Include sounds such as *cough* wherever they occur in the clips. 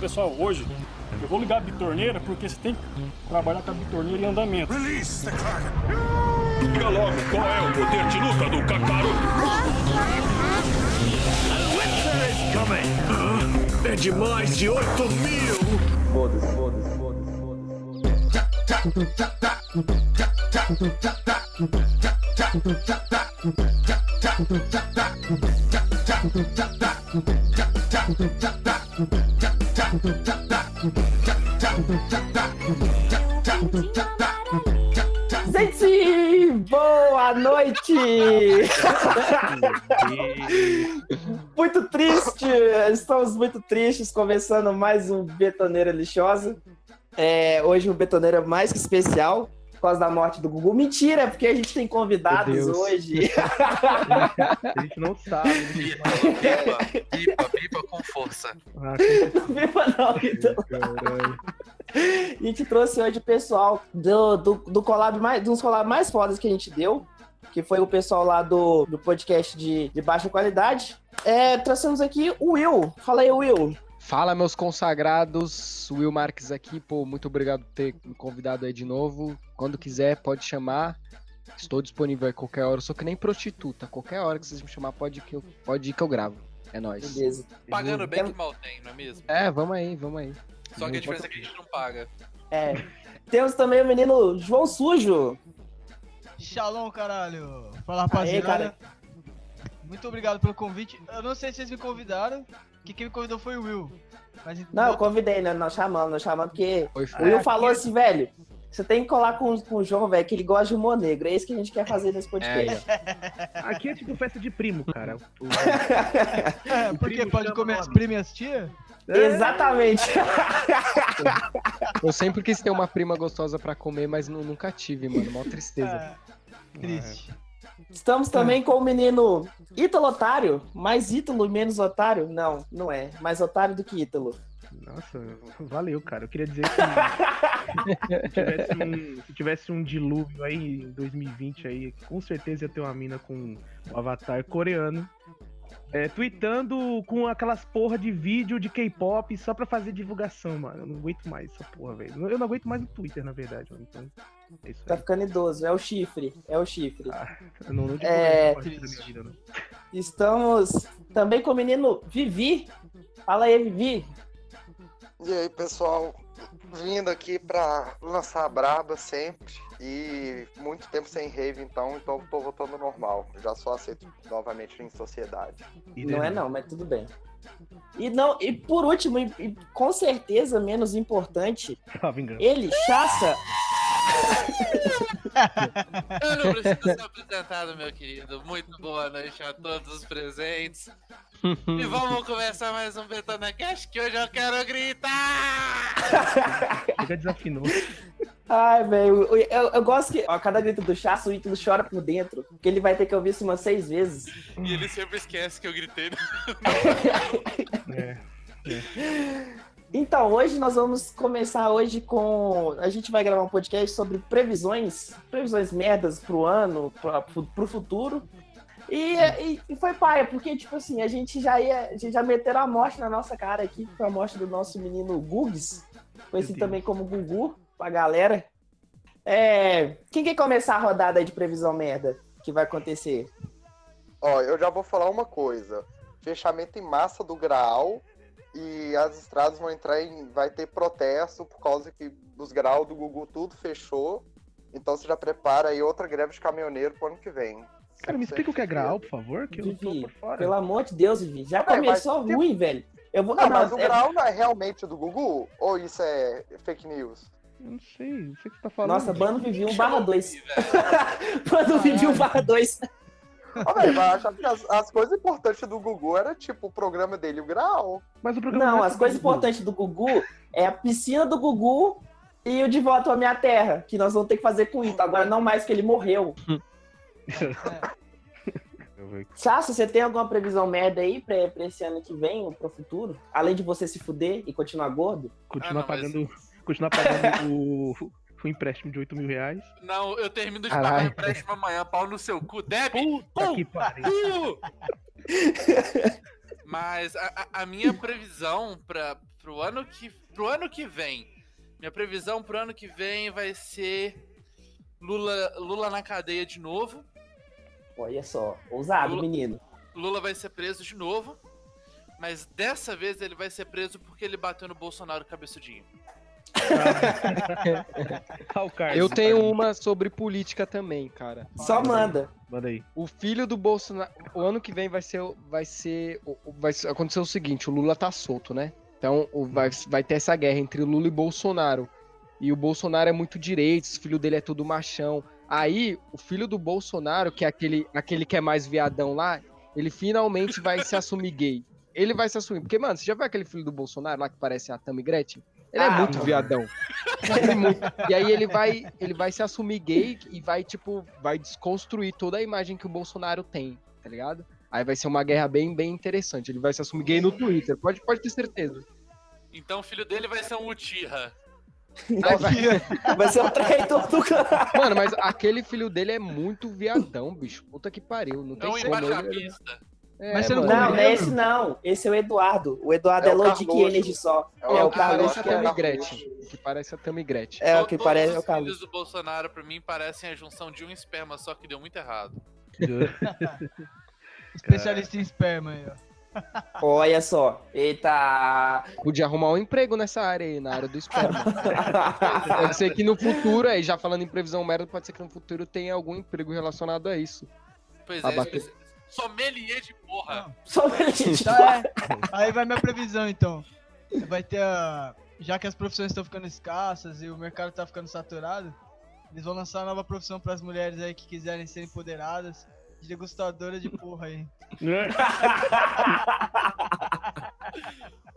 Pessoal, hoje eu vou ligar a bitorneira porque você tem que trabalhar com a bitorneira em andamento. Release the Kraken. Diga logo qual é o poder de luta do Kakaroto. É de mais de 8 mil! Foda-se, foda-se, foda-se, foda-se. Gente, boa noite! *laughs* muito triste, estamos muito tristes, começando mais um Betoneira Lixosa. É, hoje um Betoneira mais que especial, por causa da morte do Gugu. Mentira, é porque a gente tem convidados hoje. *laughs* A gente não sabe. Pipa, pipa, pipa, pipa com força. Ah, Não viva não, então. caralho. A gente trouxe hoje o pessoal do, do, do collab mais, dos collab mais fodas que a gente deu, que foi o pessoal lá do, do podcast de, de baixa qualidade. É, trouxemos aqui o Will. Fala aí, Will. Fala, meus consagrados. Will Marques aqui, pô, muito obrigado por ter me convidado aí de novo. Quando quiser, pode chamar. Estou disponível a qualquer hora. Eu sou que nem prostituta. Qualquer hora que vocês me chamar, pode, que eu, pode ir que eu gravo. É nóis. Beleza. Pagando bem que mal tem, não é mesmo? É, vamos aí, vamos aí. Só que a diferença é que a gente não paga. É. Temos também o menino João Sujo. Shalom, caralho. Fala, Aê, rapaziada. cara. Muito obrigado pelo convite. Eu não sei se vocês me convidaram, que quem me convidou foi o Will. Mas Não, eu convidei, né? Nós chamamos, nós chamamos, porque o Will falou assim, velho. Você tem que colar com, com o João, velho, que ele gosta de humor negro. É isso que a gente quer fazer nesse podcast. Aqui é tipo festa de primo, cara. O- *laughs* é, o porque primo pode comer as primas e as tia? Exatamente. Eu sempre quis ter uma prima gostosa pra comer, mas nu- nunca tive, mano. Mó tristeza. É, triste. Estamos também com o menino Ítalo Otário. Mais Ítalo e menos Otário? Não, não é. Mais Otário do que Ítalo. Nossa, valeu, cara. Eu queria dizer que se tivesse, um, se tivesse um dilúvio aí em 2020 aí, com certeza ia ter uma mina com um avatar coreano. É, tweetando com aquelas porra de vídeo de K-pop só pra fazer divulgação, mano. Eu não aguento mais essa porra, velho. Eu não aguento mais o Twitter, na verdade, mano. Então, é isso Tá aí. ficando idoso. É o chifre. É o chifre. Eu não, não É, vida, não. Estamos também com o menino Vivi. Fala aí, Vivi. E aí, pessoal, vindo aqui pra lançar a braba sempre. E muito tempo sem rave, então, então tô voltando normal. Já sou aceito novamente em sociedade. Não é não, mas tudo bem. E não, e por último, e, e com certeza menos importante, ele, Chassa, Eu não preciso ser apresentado, meu querido. Muito boa noite a todos os presentes. E *laughs* vamos começar mais um Betona Cash que hoje eu quero gritar! Chega desafinou. Ai, velho, eu, eu- eu gosto que a cada grito do Chassa, o Ítalo chora por dentro, porque ele vai ter que ouvir isso umas seis vezes. E ele sempre esquece que eu gritei. *laughs* É. Então, hoje nós vamos começar hoje com. A gente vai gravar um podcast sobre previsões, previsões merdas pro ano, pra, pro, pro futuro. E, e, e foi paia, porque, tipo assim, a gente já ia. A gente já meteram a morte na nossa cara aqui, que foi a morte do nosso menino Gugs, conhecido também como Gugu, pra galera. É, quem quer começar a rodada aí de previsão merda que vai acontecer? Ó, eu já vou falar uma coisa. Fechamento em massa do Graal. E as estradas vão entrar em. Vai ter protesto por causa que os Graal do Gugu tudo fechou. Então você já prepara aí outra greve de caminhoneiro pro ano que vem. Cara, me explica o que é Graal, por favor, que eu tô Vivi, por fora. pelo amor de Deus, Vivi, já Ah, mas começou tem- ruim, velho. Eu vou. Não, ah, mas o é- Graal não é realmente do Gugu? Ou isso é fake news? Eu não sei, não sei o que você tá falando. Nossa, Bano Vivi 1 barra 2. velho. *laughs* Bano Vivi 1 barra 2. Ó, velho, mas achava que as, as coisas importantes do Gugu era tipo o programa dele, o Grau. Mas o programa Não, é as coisas Gugu. importantes do Gugu é a piscina do Gugu e o De Volta à Minha Terra, que nós vamos ter que fazer com isso. Agora não mais que ele morreu. *laughs* Sassi, você tem alguma previsão merda aí pra, pra esse ano que vem ou pro futuro? Além de você se fuder e continuar gordo? Continuar Ah, não, mas- pagando, continuar pagando *laughs* o, o empréstimo de 8 mil reais. Não, eu termino de Caralho. pagar o empréstimo amanhã, pau no seu cu. Puta que pariu. *laughs* Mas a, a- a minha previsão pra, pro ano que, pro ano que vem. Minha previsão pro ano que vem vai ser Lula, Lula na cadeia de novo. Olha só, ousado, Lula- menino. Lula vai ser preso de novo. Mas dessa vez ele vai ser preso porque ele bateu no Bolsonaro cabeçudinho. Ah, Eu tenho uma sobre política também, cara. Só manda. Manda aí. O filho do Bolsonaro. O ano que vem vai ser. Vai ser. Vai acontecer o seguinte: o Lula tá solto, né? Então o- vai, vai ter essa guerra entre o Lula e Bolsonaro. E o Bolsonaro é muito direito, o filho dele é tudo machão. Aí, o filho do Bolsonaro, que é aquele, aquele que é mais viadão lá, ele finalmente vai se assumir gay. Ele vai se assumir. Porque, mano, você já viu aquele filho do Bolsonaro lá que parece a Tammy Gretchen? Ele é Ah, muito mano. viadão. Ele é muito- E aí ele vai, ele vai se assumir gay e vai, tipo, vai desconstruir toda a imagem que o Bolsonaro tem, tá ligado? Aí vai ser uma guerra bem, bem interessante. Ele vai se assumir gay no Twitter, pode, pode ter certeza. Então o filho dele vai ser um Uchiha. Aí vai- ser o traidor do canal. Mano, mas aquele filho dele é muito viadão, bicho. Puta que pariu. Não É tem um como. Ele, é, Mas você não. Não, não é esse não. Esse é o Eduardo. O Eduardo É é, o Carluxo. Energy só. É É, o o que Carlos parece que a é. Gretchen. O que parece a Tammy Gretchen. É, o que parece é os o Carlos. filhos do Bolsonaro, pra mim, parecem a junção de um esperma, só que deu muito errado. *laughs* Especialista em esperma aí, ó. Olha só. Eita. Podia arrumar um emprego nessa área aí, na área do esperma. *laughs* Pode ser que no futuro, aí já falando em previsão merda, pode ser que no futuro tenha algum emprego relacionado a isso. Pois Ah, é, bateu. espe- sommelier de porra. Gente. Tá, é. Aí vai minha previsão, então. Vai ter a... Já que as profissões estão ficando escassas e o mercado tá ficando saturado, eles vão lançar uma nova profissão para as mulheres aí que quiserem ser empoderadas. De degustadora de porra aí.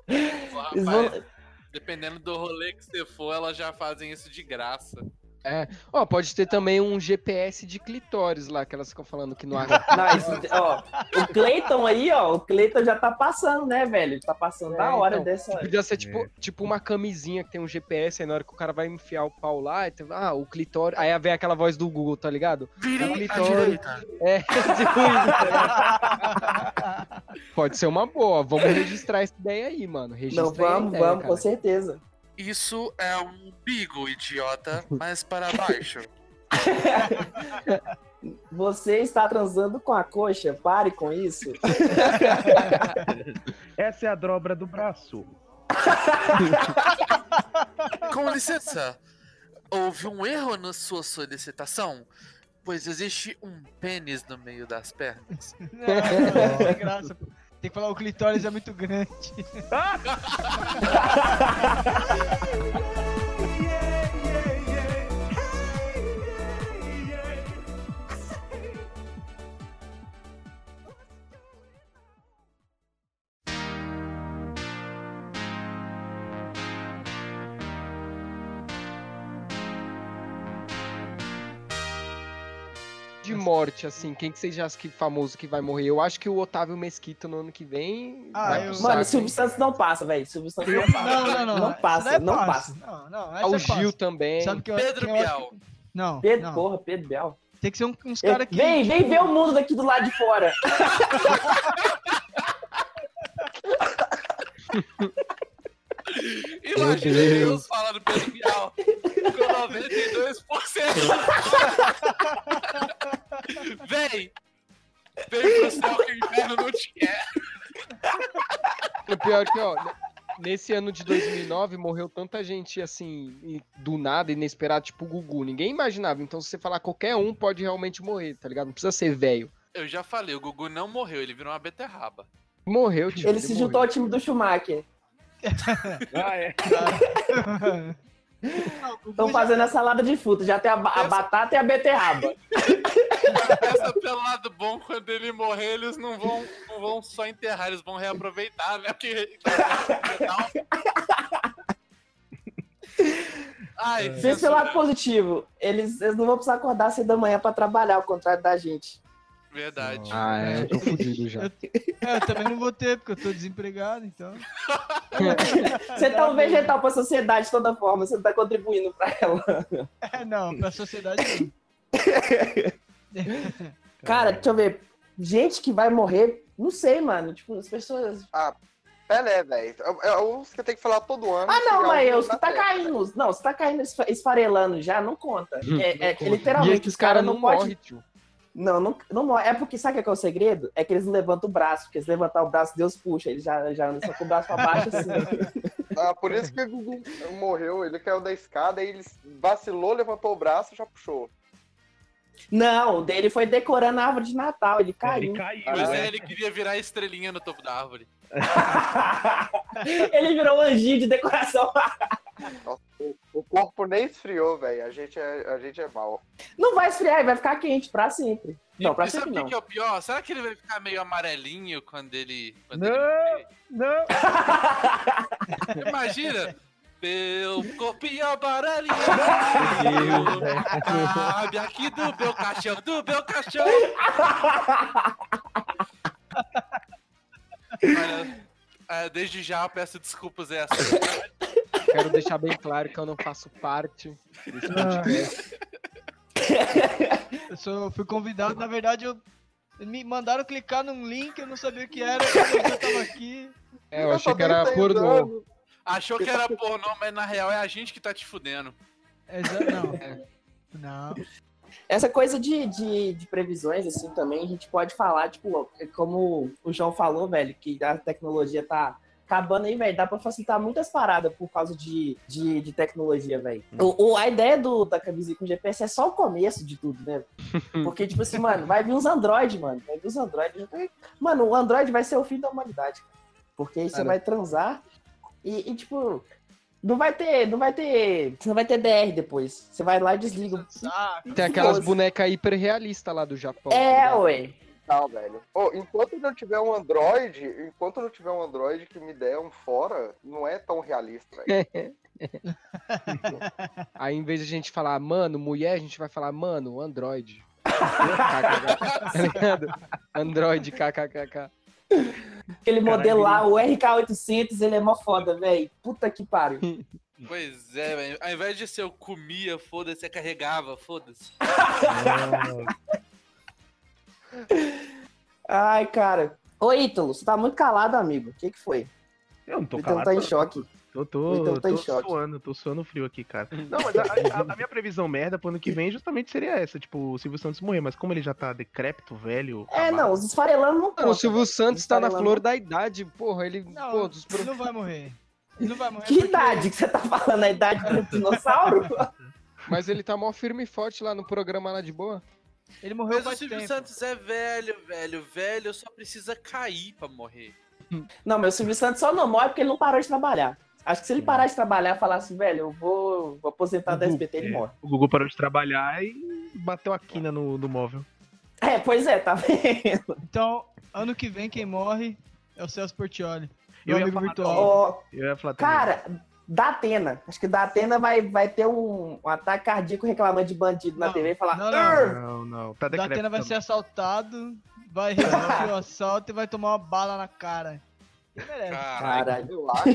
Pô, Eles rapaz, vão- Dependendo do rolê que você for, elas já fazem isso de graça. É. Ó, pode ter também um GPS de clitóris lá, que elas ficam falando que não *laughs* há. Não, o Cleiton aí, ó, o Cleiton já tá passando, né, velho? Tá passando da É, hora então, dessa. Podia ser tipo, tipo uma camisinha que tem um GPS, aí na hora que o cara vai enfiar o pau lá, e ah, o clitóris. Aí vem aquela voz do Google, tá ligado? Virei clitóris. É, *laughs* tipo isso, tá? Pode ser uma boa. Vamos registrar essa ideia aí, mano. Registra Não, vamos, ideia, vamos, cara. com certeza. Isso é um bigo, idiota, mas para baixo. Você está transando com a coxa? Pare com isso. Essa é a dobra do braço. Com licença, houve um erro na sua solicitação? Pois existe um pênis no meio das pernas. Não, não tem graça. Tem que falar, o clitóris é muito grande. *laughs* morte, assim, quem que vocês já acham que famoso que vai morrer? Eu acho que o Otávio Mesquita no ano que vem. Ah, eu- Mano, Silvio? Santos não passa, velho. Silvio Santos não passa. Não, não, não. Não essa passa, é não passa. Não, não, Ah, o é fácil. Gil também. Sabe que eu, Pedro acho Bial. que- Não, Pedro, não. porra, Pedro Bial. Tem que ser um- uns caras que... Vem, vem ver o mundo daqui do lado de fora. *laughs* Imagina Deus. Deus falando Pedro Bial com 92%. *laughs* Vem! Vem pro céu que o inferno não te quer. O pior é que, ó, nesse ano de 2009 morreu tanta gente assim, do nada, inesperado, tipo o Gugu. Ninguém imaginava. Então, se você falar qualquer um, pode realmente morrer, tá ligado? Não precisa ser velho. Eu já falei, o Gugu não morreu, ele virou uma beterraba. Morreu, tipo. Ele se juntou ao time do Schumacher. Ah, é. Estão fazendo a salada de fruta. Já tem a, ba- a batata e a beterraba. *laughs* Essa pelo lado bom, quando ele morrer, eles não vão, não vão só enterrar, eles vão reaproveitar, né? Porque. *laughs* Ai, Pensa pelo lado positivo. Eles, eles não vão precisar acordar cedo da manhã pra trabalhar, ao contrário da gente. Verdade. Ah, é, eu tô fudido já. *laughs* É, eu também não vou ter, porque eu tô desempregado, então. *laughs* Você tá um vegetal pra sociedade de toda forma, você não tá contribuindo pra ela. É, não, pra sociedade não. *laughs* Cara, deixa eu ver. Gente que vai morrer, não sei, mano. Tipo, as pessoas. Pelé, velho. É, é os que tem que falar todo ano. Ah, não, mas é o os que tá Terra. caindo. Não, se tá caindo esfa- esfarelando já, não conta. É, é que E literalmente esses os caras caras não não podem. morrem, tio. Não, não, não morre. É porque sabe o que é o segredo? É que eles não levantam o braço, porque se levantar o braço, Deus puxa. Eles já, já andam só com o braço pra baixo assim. *laughs* Ah, por isso que o Gugu morreu. Ele caiu da escada, aí ele vacilou, levantou o braço e já puxou. Não, o dele foi decorando a árvore de Natal, ele caiu. Ele caiu. Mas é, ele queria virar estrelinha no topo da árvore. *laughs* ele virou um anjinho de decoração. O corpo nem esfriou, velho. A gente é, a gente é mal. Não vai esfriar, ele vai ficar quente pra sempre. Não, pra e sabe sempre o que não. que é o pior? Será que ele vai ficar meio amarelinho quando ele. Quando Não. ele... Não! *laughs* Imagina! Meu corpinho amarelinho! *laughs* Cabe aqui do meu caixão, do meu caixão! Olha, é, desde já eu peço desculpas essa. Quero deixar bem claro que eu não faço parte desse podcast. Eu sou, fui convidado, na verdade, eu. Me mandaram clicar num link, eu não sabia o que era, eu tava aqui. É, eu achei que era pornô. Achou que era pornô, mas na real é a gente que tá te fudendo. Exa não. *laughs* Não. Essa coisa de, de, de previsões, assim, também, a gente pode falar, tipo, como o João falou, velho, que a tecnologia tá acabando aí, velho, dá pra facilitar muitas paradas por causa de, de, de tecnologia, velho. O, o- a ideia do, da camisinha com GPS é só o começo de tudo, né? *laughs* Porque, tipo assim, mano, vai vir uns Android, mano, vai vir uns Android. Mano, o Android vai ser o fim da humanidade, cara. Porque aí você Cara. vai transar e, e, tipo... Não vai ter, não vai ter, não vai ter DR depois. Você vai lá e desliga. Tem aquelas bonecas hiper realistas lá do Japão. tá É, ligado? ué. Não, velho. Ô, enquanto não tiver um Android, enquanto não tiver um Android que me der um fora, não é tão realista, velho. *laughs* Aí em vez de a gente falar, mano, mulher, a gente vai falar, mano, Android. *laughs* Tá ligado? Android, kkkk. Aquele modelo lá, o RK800, ele é mó foda, velho. Puta que pariu. *laughs* Pois é, velho. Ao invés de ser eu comia, foda-se, é carregava, foda-se. *laughs* Ai, cara. Ô, Ítalo, você tá muito calado, amigo. O que que foi? Eu não tô Ítalo calado. tá em não. choque. Eu O tô, Ítalo tá tô choque. suando, tô suando frio aqui, cara. *laughs* Não, mas a, a- a minha previsão merda pro ano que vem justamente seria essa, tipo, o Silvio Santos morrer, mas como ele já tá decrépito, velho. É, acabado, não, os esfarelando não Não, o. Silvio Santos tá na flor da idade, porra, ele. Não, pô, dos ele não vai morrer. Ele não vai morrer. Que porque- idade que você tá falando? A idade do dinossauro? *laughs* Mas ele tá mó firme e forte lá no programa lá de boa. Ele morreu Mas o Silvio tempo. Santos é velho, velho. Velho só precisa cair pra morrer. Não, meu Silvio Santos só não morre porque ele não parou de trabalhar. Acho que se ele parar de trabalhar e falar assim, velho, eu vou, vou aposentar da SBT, ele É, morre. O Gugu parou de trabalhar e bateu a quina no, no móvel. É, pois é, tá vendo? Então, ano que vem quem morre é o Celso Portioli. Meu Eu ia falar virtual. Ó, Eu ia falar cara, da Atena. Acho que da Atena vai, vai ter um, um ataque cardíaco reclamando de bandido na Não, TV e falar. não, não. "Arr!" Não, não, tá decrépito. Datena vai ser assaltado, vai resistir o assalto e vai tomar uma bala na cara. Merece. Caralho. Eu acho,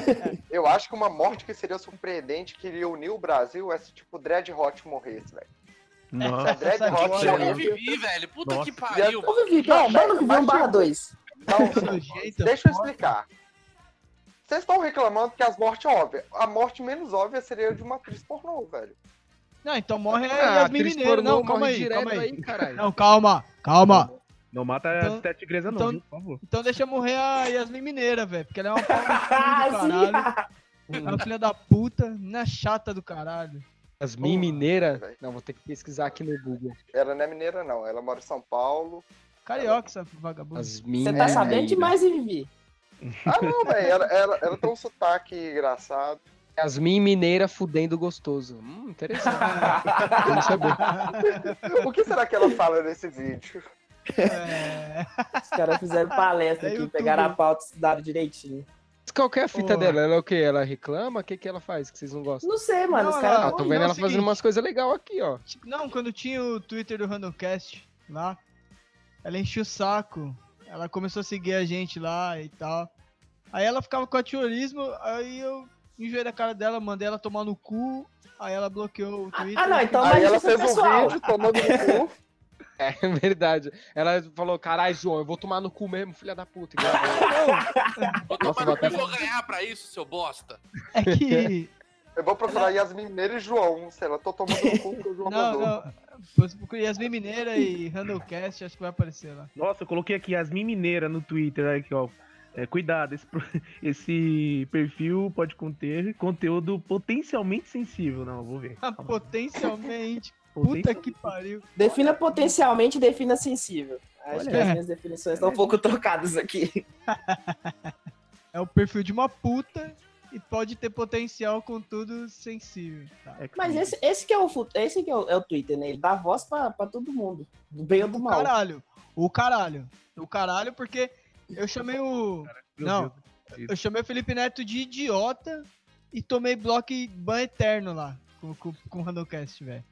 eu acho que uma morte que seria surpreendente que iria unir o Brasil é se, tipo, Dread Hot morresse, velho. Se a Nossa, Dread Hot aí. morresse- vivi, velho. Puta Nossa. que pariu. Ô, Vivi, não, mano, Vivi um barra 2. Não, *laughs* Nojenta, deixa eu explicar. Vocês estão reclamando que as mortes óbvias. A morte menos óbvia seria de uma atriz pornô, velho. Não, então morre Ah, Yasmin Mineiro. pornô Não, calma aí, calma aí. caralho. Não, calma, calma. Não mata Então- as sete igrejas não, então- viu, por favor. Então deixa morrer a Yasmin Mineira, velho. Porque ela é uma pau Ah, do *laughs* sim. caralho. É uma filha da puta, na chata do caralho. As Porra, min mineira. velho. Não, vou ter que pesquisar aqui no Google. Ela não é mineira, não. Ela mora em São Paulo. Carioca, essa vagabunda. As min Você tá sabendo mineira. demais, hein, Vivi? *laughs* Ah, não, velho. Ela, ela, ela tem um sotaque engraçado. As min mineira fudendo gostoso. Hum, interessante. *laughs* Vamos saber. O que será que ela fala nesse vídeo? É... Os caras fizeram palestra É aqui, YouTube. pegaram a pauta e estudaram direitinho. Mas Qual que é a fita dela? Ela é o quê? Ela reclama? O que, que ela faz que vocês não gostam? Não sei, mano. Não, os ela- caras. Ah, tô não, vendo é o ela fazendo seguinte. umas coisas legais aqui, ó. Não, quando tinha o Twitter do Randomcast lá, ela enchia o saco. Ela começou a seguir a gente lá e tal. Aí ela ficava com atiorismo, aí eu enjoei da cara dela, mandei ela tomar no cu, aí ela bloqueou o Twitter. Ah, não, então Aí mas ela é fez um pessoal. vídeo tomando no cu. *laughs* *laughs* É verdade. Ela falou, caralho, João, eu vou tomar no cu mesmo, filha da puta. e. *laughs* Vou Nossa, tomar no cu e vou ganhar pra isso, seu bosta. É que. Eu vou procurar Yasmin Mineiro e João. Sei lá, tô tomando no cu que o João Não, mandou. não. Yasmin Mineira e Randallcast, acho que vai aparecer lá. Nossa, eu coloquei aqui Yasmin Mineira no Twitter, aqui, ó. É, cuidado, esse, *laughs* esse perfil pode conter conteúdo potencialmente sensível. Não, vou ver. Ah. Potencialmente. Puta que pariu. Defina potencialmente, defina sensível. Acho Olha. que as minhas definições estão um pouco trocadas aqui. *laughs* É o perfil de uma puta e pode ter potencial, contudo, sensível. Tá. É Mas esse, esse que é o esse que é o, é o Twitter, né? Ele dá voz pra, pra todo mundo. Do bem ou do O mal. caralho. O caralho. O caralho, porque eu chamei o. Não, Deus. eu chamei o Felipe Neto de idiota e tomei bloco e ban eterno lá. Com, com, com o Randomcast, velho.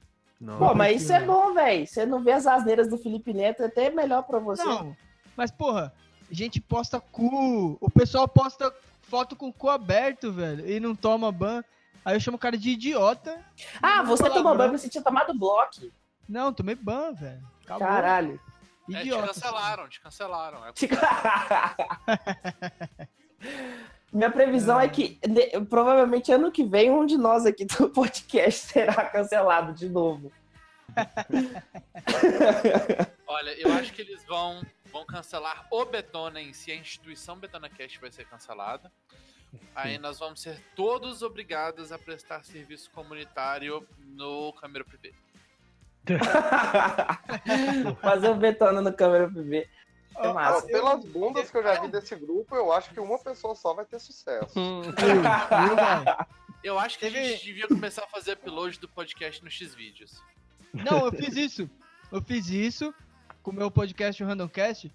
Não. Pô, mas isso é bom, velho. Você não vê as asneiras do Felipe Neto, é até melhor pra você. Não, mas porra, a gente posta cu. O pessoal posta foto com o cu aberto, velho, e não toma ban. Aí eu chamo o cara de idiota. ah, você tomou ban. você tinha tomado bloco. Não, tomei ban, velho. Acabou. Caralho. É, te Idiota. cancelaram, te cancelaram. É *laughs* *laughs* Minha previsão é que ne- provavelmente ano que vem um de nós aqui do *laughs* podcast será cancelado de novo. Olha, eu acho que eles vão, vão cancelar o Betona em si, a instituição BetonaCast vai ser cancelada. Aí nós vamos ser todos obrigados a prestar serviço comunitário no câmera privê. *laughs* Fazer o betona no câmera PV. É massa. pelas bundas que eu já vi desse grupo, eu acho que uma pessoa só vai ter sucesso. Hum? *laughs* Eu acho que a gente devia começar a fazer upload do podcast no Xvideos. Não, eu fiz isso. Eu fiz isso com o meu podcast, o Randomcast.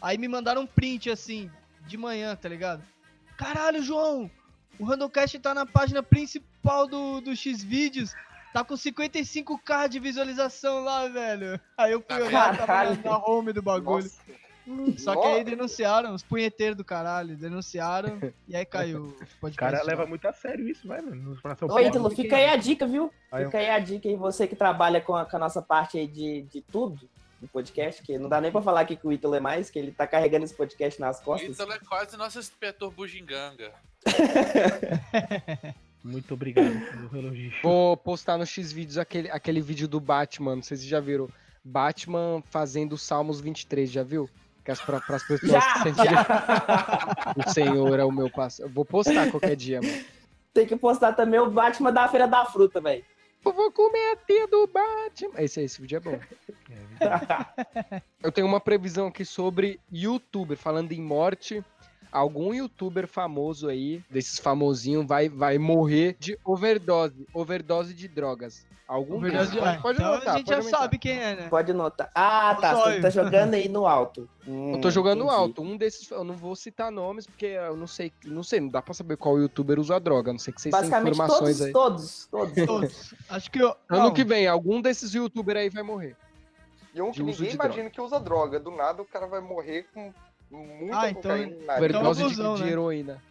Aí me mandaram um print assim, de manhã, tá ligado? Caralho, João! O Randomcast tá na página principal do, do Xvideos. Tá com 55k de visualização lá, velho. Aí eu fui olhar, tava na, Caralho. na home do bagulho. Nossa. Só que aí denunciaram, os punheteiros do caralho, denunciaram e aí caiu o *laughs* O cara leva lá. muito a sério isso, vai, mano. Ô, Ítalo, fica aí a dica, viu? Aí, Fica aí a dica aí, você que trabalha com a, com a nossa parte aí de, de tudo do podcast, que não dá nem pra falar aqui que o Ítalo é mais, que ele tá carregando esse podcast nas O costas. Ítalo é quase nosso inspetor bugiganga. *laughs* Muito obrigado pelo elogio. Vou postar no X-Vídeos aquele, aquele vídeo do Batman, não sei se já viram. Batman fazendo o Salmos 23, já viu? Que as, pessoas Já, sentirem... *laughs* O Senhor é o meu passo. Eu vou postar qualquer dia, mano. Tem que postar também o Batman da Feira da Fruta, velho. Eu vou comer a tia do Batman. Esse, esse vídeo é bom. *laughs* Eu tenho uma previsão aqui sobre youtuber, falando em morte. Algum youtuber famoso aí, desses famosinhos, vai, vai morrer de overdose. Overdose de drogas. Algum Overdose desses. de- Pode, pode então anotar, a gente pode já aumentar. sabe quem é, né? Pode notar. Ah, tá. Você tá jogando aí no alto. Eu tô jogando alto. Um desses, eu não vou citar nomes, porque eu não sei, não sei, não dá pra saber qual youtuber usa droga. Não sei que vocês têm informações todos, aí. todos, todos, todos. Acho que eu. Ano não, que vem, algum desses youtubers aí vai morrer. E um que ninguém imagina que usa droga. Do nada o cara vai morrer com muita Ah, então- cocaína. na Overdose de, abusão, de né? heroína.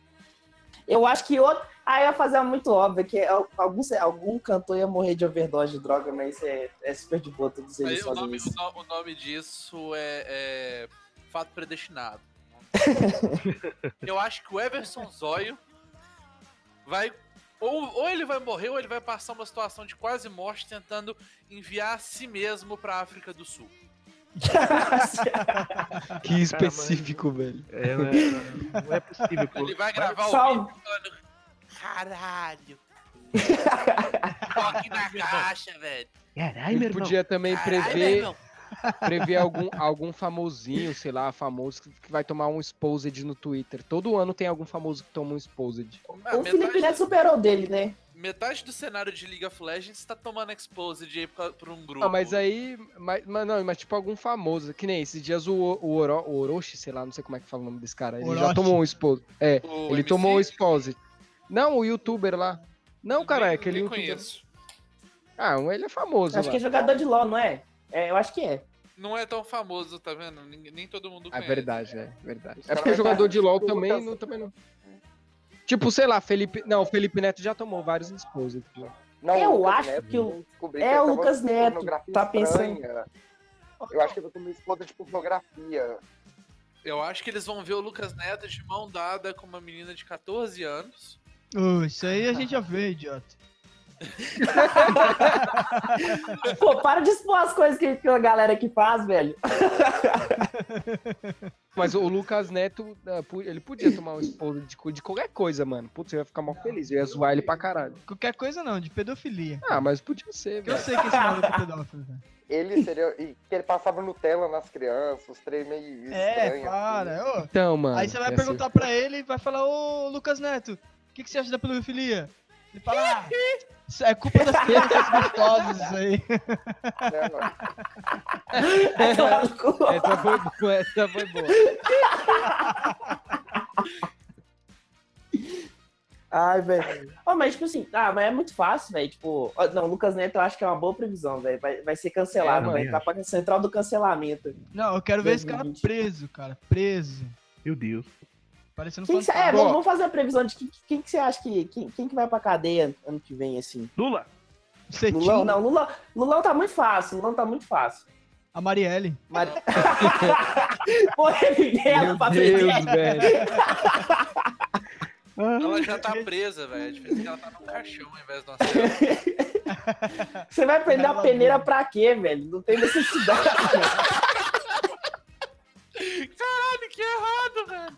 Eu acho que outro. Ah, eu ia fazer uma muito óbvio que algum, algum cantor ia morrer de overdose de droga, mas isso é, é super de boa todos eles o, nome, isso. o nome disso é, é fato predestinado. *laughs* Eu acho que o Everson Zóio vai. Ou, ou ele vai morrer, ou ele vai passar uma situação de quase morte tentando enviar a si mesmo pra África do Sul. *laughs* Que específico, velho. É, não é, não é possível. pô. Ele vai gravar o Salve. vídeo falando. Caralho! *laughs* Toque na caixa, velho. Caralho, meu podia também Caralho, prever, irmão. prever algum, algum famosinho, sei lá, famoso que vai tomar um exposed no Twitter. Todo ano tem algum famoso que toma um exposed. O Felipe Neto superou dele, né? Metade do cenário de League of Legends tá tomando exposed aí pra, pra um grupo. Ah, mas aí. Mas, mas não, mas tipo algum famoso. Que nem esses dias o, o, Oro, o Orochi, sei lá, não sei como é que fala o nome desse cara. Ele já Orochi. tomou um exposed. É, O ele MC, tomou um exposed. Não, o youtuber lá. Não, cara, é aquele nem youtuber. conheço. Ah, ele é famoso. Acho lá. que é jogador de LOL, não é? É, eu acho que é. Não é tão famoso, tá vendo? Nem, nem todo mundo É conhece. verdade, é verdade. É caras porque vai jogador estar de LoL também não, também não. Tipo, sei lá, Felipe. Não, o Felipe Neto já tomou vários lá. Não, Eu Lucas acho Neto, que o- eu é o Lucas Neto, pornografia tá pensando- estranha. Eu acho que vai comer esposa de fotografia. Eu acho que eles vão ver o Lucas Neto de mão dada com uma menina de 14 anos. Ô, isso aí a gente já vê, idiota. Pô, para de expor as coisas que, que a galera aqui faz, velho. *laughs* Mas o Lucas Neto, pu- ele podia tomar um esporro de, de qualquer coisa, mano. Putz, eu ia ficar mal feliz. Eu ia zoar ele pra caralho. Qualquer coisa não, de pedofilia. Ah, mas podia ser, Que eu velho. sei que esse maluco é pedófilo, velho. Ele seria. E que ele passava Nutella nas crianças, os três meio É, estranhos. assim. para. Ô, Então, mano. Aí você vai ia ser- perguntar pra ele e vai falar, ô Lucas Neto, o que, que você acha da pedofilia? Ele fala, ah, *laughs* isso é culpa das crianças gostosas isso aí. tomar no cu. Essa foi boa, essa foi boa. Ai, velho. Ó, mas, tipo assim, ah, mas é muito fácil, velho. Tipo, não, Lucas Neto eu acho que é uma boa previsão, velho. Vai, vai ser cancelado, É, vai também entrar pra central do cancelamento. Não, eu quero ver esse cara 2020. preso, cara, preso. Meu Deus. Parecendo Quem que cê- é, fantasma. vamos, vamos fazer a previsão de quem, quem que você acha que. Quem, quem que vai pra cadeia ano que vem, assim? Lula. Cetinho, Lulão, não, Lulão, Lulão tá muito fácil, Lulão tá muito fácil. A Marielle. Mas... *laughs* Pô, Miguel, Meu pra Deus, frente. velho. *laughs* Ela já tá presa, velho. A diferença é que ela tá num caixão ao invés de uma cela. *laughs* Você vai prender a peneira mesmo. pra quê, velho? Não tem necessidade. Caralho, que errado, velho.